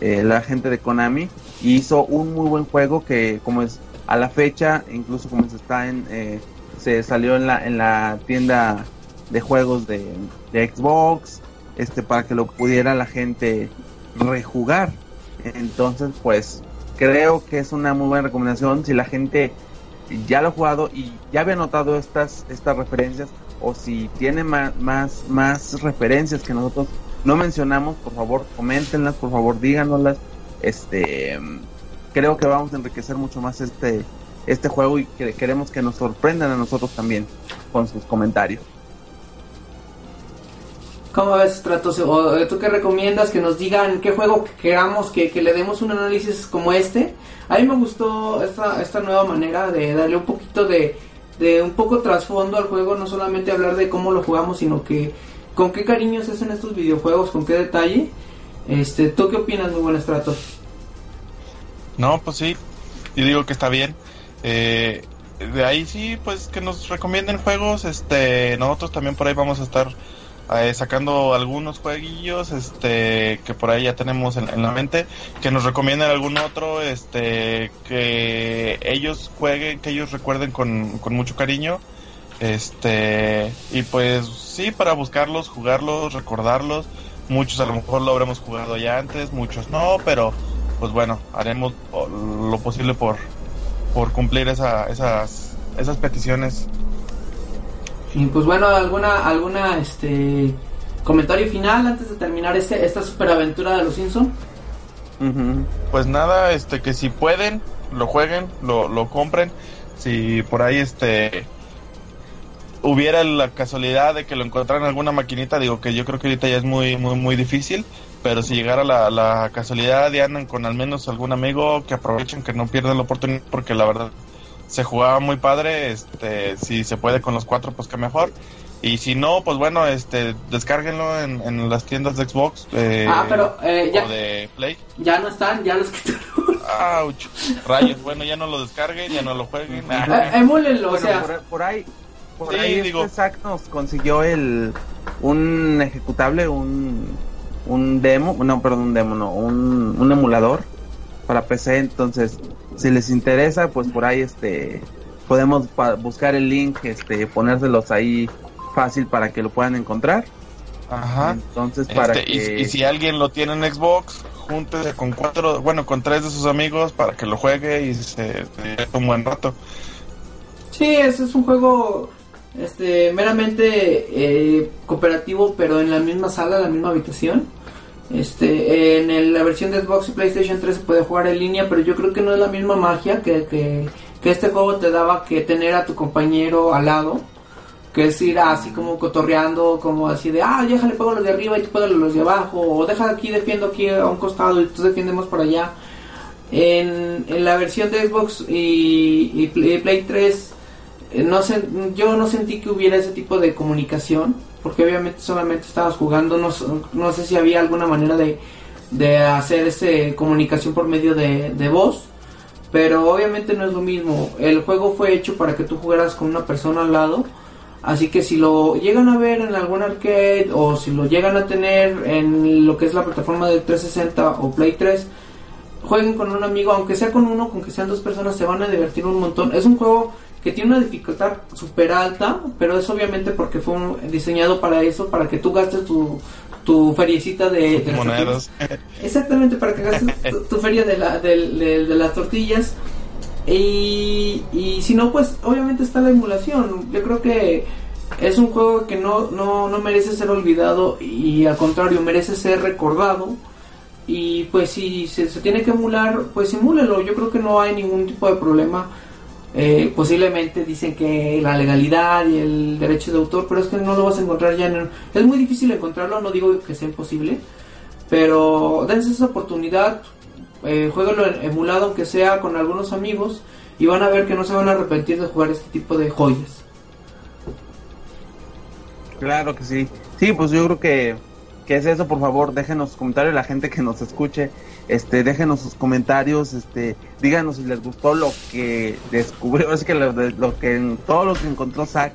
eh, la gente de Konami. Y hizo un muy buen juego que, como es a la fecha, incluso como se está en, eh, se salió en la, en la tienda de juegos de, de Xbox, este, para que lo pudiera la gente rejugar. Entonces, pues, creo que es una muy buena recomendación. Si la gente ya lo ha jugado y ya había notado estas, estas referencias, o si tiene más, más, más referencias que nosotros no mencionamos, por favor, coméntenlas, por favor, díganoslas. Este, creo que vamos a enriquecer mucho más este, este juego y que queremos que nos sorprendan a nosotros también con sus comentarios. ¿Cómo ves, Stratos? ¿O eh, tú qué recomiendas? Que nos digan qué juego queramos, que, que le demos un análisis como este. A mí me gustó esta, esta nueva manera de darle un poquito de, de un poco trasfondo al juego, no solamente hablar de cómo lo jugamos, sino que con qué cariño se hacen estos videojuegos, con qué detalle. Este, ¿Tú qué opinas, muy buen Stratos? No, pues sí, yo digo que está bien. Eh, de ahí sí, pues que nos recomienden juegos. Este, nosotros también por ahí vamos a estar eh, sacando algunos jueguillos, este, que por ahí ya tenemos en, en la mente. Que nos recomienden algún otro, este, que ellos jueguen, que ellos recuerden con, con mucho cariño. Este, y pues sí, para buscarlos, jugarlos, recordarlos. Muchos a lo mejor lo habremos jugado ya antes, muchos no, pero pues bueno, haremos lo posible por, por cumplir esa, esas, esas peticiones. Y pues bueno, alguna, alguna, este, comentario final antes de terminar este, esta superaventura de los Simpsons. Ujú. Pues nada, este que si pueden, lo jueguen, lo, lo compren. Si por ahí este hubiera la casualidad de que lo encontraran en alguna maquinita, digo que yo creo que ahorita ya es muy, muy, muy difícil. Pero si llegara la, la casualidad y andan con al menos algún amigo, que aprovechen, que no pierdan la oportunidad, porque la verdad se jugaba muy padre. Este, si se puede con los cuatro, pues que mejor. Y si no, pues bueno, este, descárguenlo en, en las tiendas de Xbox eh, ah, pero eh, ya, o de Play. ya no están, ya los quitaron. Ouch. Rayos, bueno, ya no lo descarguen, ya no lo jueguen. Eh, emúlenlo, Bueno, o sea, por, por ahí, por Sí, ahí digo. este Zack nos consiguió el un ejecutable, un un demo, no, perdón, un demo, no, un, un emulador para PC, entonces si les interesa, pues por ahí este podemos pa- buscar el link, este ponérselos ahí fácil para que lo puedan encontrar. Ajá. Entonces, para Este, y- que... y, si alguien lo tiene en Xbox, júntese con cuatro, bueno, con tres de sus amigos para que lo juegue y se, se un buen rato. Sí, ese es un juego este meramente eh, cooperativo, pero en la misma sala, la misma habitación. Este, en el- la versión de Xbox y PlayStation 3 se puede jugar en línea, pero yo creo que no es la misma magia que, que, este juego te daba que tener a tu compañero al lado. Que es ir así como cotorreando, como así de, ah, déjale pego a los de arriba y tú a los de abajo, o deja aquí, defiendo aquí a un costado y tú defiendemos por allá. En, en la versión de Xbox y, Play, Play 3, eh, no sé, yo no sentí que hubiera ese tipo de comunicación, porque obviamente solamente estabas jugando, no, no sé si había alguna manera de, de hacer ese comunicación por medio de, de voz, pero obviamente no es lo mismo. El juego fue hecho para que tú jugaras con una persona al lado. Así que si lo llegan a ver en algún arcade o si lo llegan a tener en lo que es la plataforma del 360 o Play 3, jueguen con un amigo, aunque sea con uno, con que sean dos personas, se van a divertir un montón. Es un juego que tiene una dificultad súper alta, pero es obviamente porque fue un- diseñado para eso, para que tú gastes tu, tu feriecita de, de Monedas. Exactamente, para que gastes tu, tu feria de, la, de- de las tortillas. Y, y si no, pues obviamente está la emulación. Yo creo que es un juego que no, no, no merece ser olvidado y al contrario, merece ser recordado. Y pues si se, se tiene que emular, pues emúlelo. Yo creo que no hay ningún tipo de problema. Eh, posiblemente dicen que la legalidad y el derecho de autor, pero es que no lo vas a encontrar ya en... Es muy difícil encontrarlo, no digo que sea imposible. Pero dense esa oportunidad, eh, jueguenlo en- emulado aunque sea con algunos amigos y van a ver que no se van a arrepentir de jugar este tipo de joyas. Claro que sí. Sí, pues yo creo que, que es eso, por favor, déjenos sus comentarios, la gente que nos escuche, este, déjenos sus comentarios, este, díganos si les gustó lo que descubrió, es que lo, lo que todo lo que encontró Zach,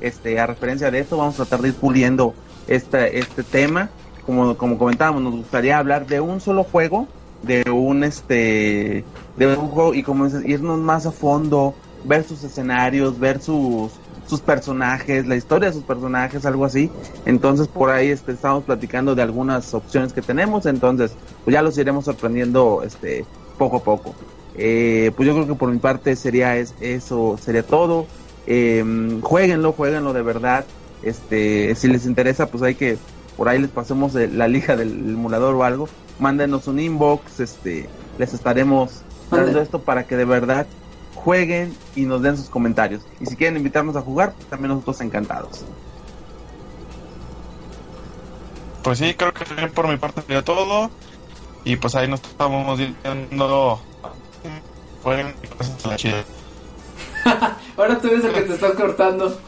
este, a referencia de esto, vamos a tratar de ir puliendo este, este tema. Como, como comentábamos, nos gustaría hablar de un solo juego, de un este, de un juego y como irnos más a fondo, ver sus escenarios, ver sus sus personajes, la historia de sus personajes, algo así. Entonces por ahí este, estamos platicando de algunas opciones que tenemos, entonces pues ya los iremos sorprendiendo este poco a poco. Eh, pues yo creo que por mi parte sería es, eso, sería todo. Eh, jueguenlo, jueguenlo de verdad. Este, si les interesa, pues hay que por ahí les pasemos la liga del emulador o algo. Mándenos un inbox, este, les estaremos dando esto para que de verdad jueguen y nos den sus comentarios. Y si quieren invitarnos a jugar, pues también nosotros encantados. Pues sí, creo que también por mi parte sería todo. Y pues ahí nos estamos viendo. Jueguen y pásense la chida. Ahora tú eres el que te estás cortando.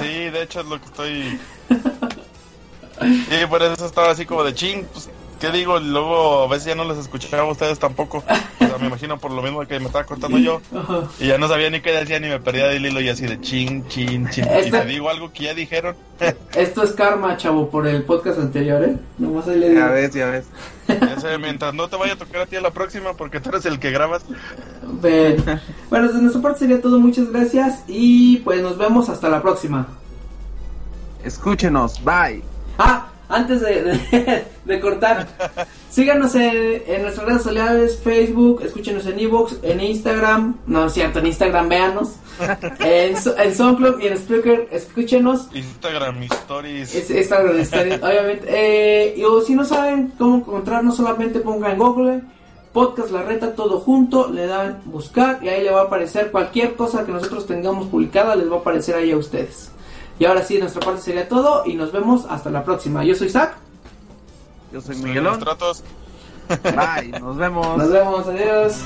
Sí, de hecho es lo que estoy. Y por eso estaba así como de ching, pues, ¿qué digo? Y luego a veces ya no les escuchaba a ustedes tampoco. Sea, me imagino por lo mismo que me estaba cortando yo. Ajá. Y ya no sabía ni qué decía ni me perdía del hilo y así de chin, chin, chin. Y Este- te digo algo que ya dijeron. Esto es karma, chavo, por el podcast anterior, ¿eh? Nomás ahí le digo. Ya ves, ya ves. Ya sé, mientras no te vaya a tocar a ti a la próxima porque tú eres el que grabas. Ven. Bueno, de nuestra parte sería todo. Muchas gracias. Y pues nos vemos hasta la próxima. Escúchenos, bye. Ah, antes de, de, de cortar, síganos en, en nuestras redes sociales, Facebook, escúchenos en Evox, en Instagram, no es cierto, en Instagram, véanos, en, en SoundCloud y en Spreaker, escúchenos. Instagram, stories. Es, Instagram, está- obviamente. Eh, y o si no saben cómo encontrarnos, solamente pongan en Google Podcast La Reta todo junto, le dan buscar y ahí le va a aparecer cualquier cosa que nosotros tengamos publicada, les va a aparecer ahí a ustedes. Y ahora sí, de nuestra parte sería todo y nos vemos hasta la próxima. Yo soy Zach. Yo soy Miguelón. Bye, nos vemos. Nos vemos, adiós.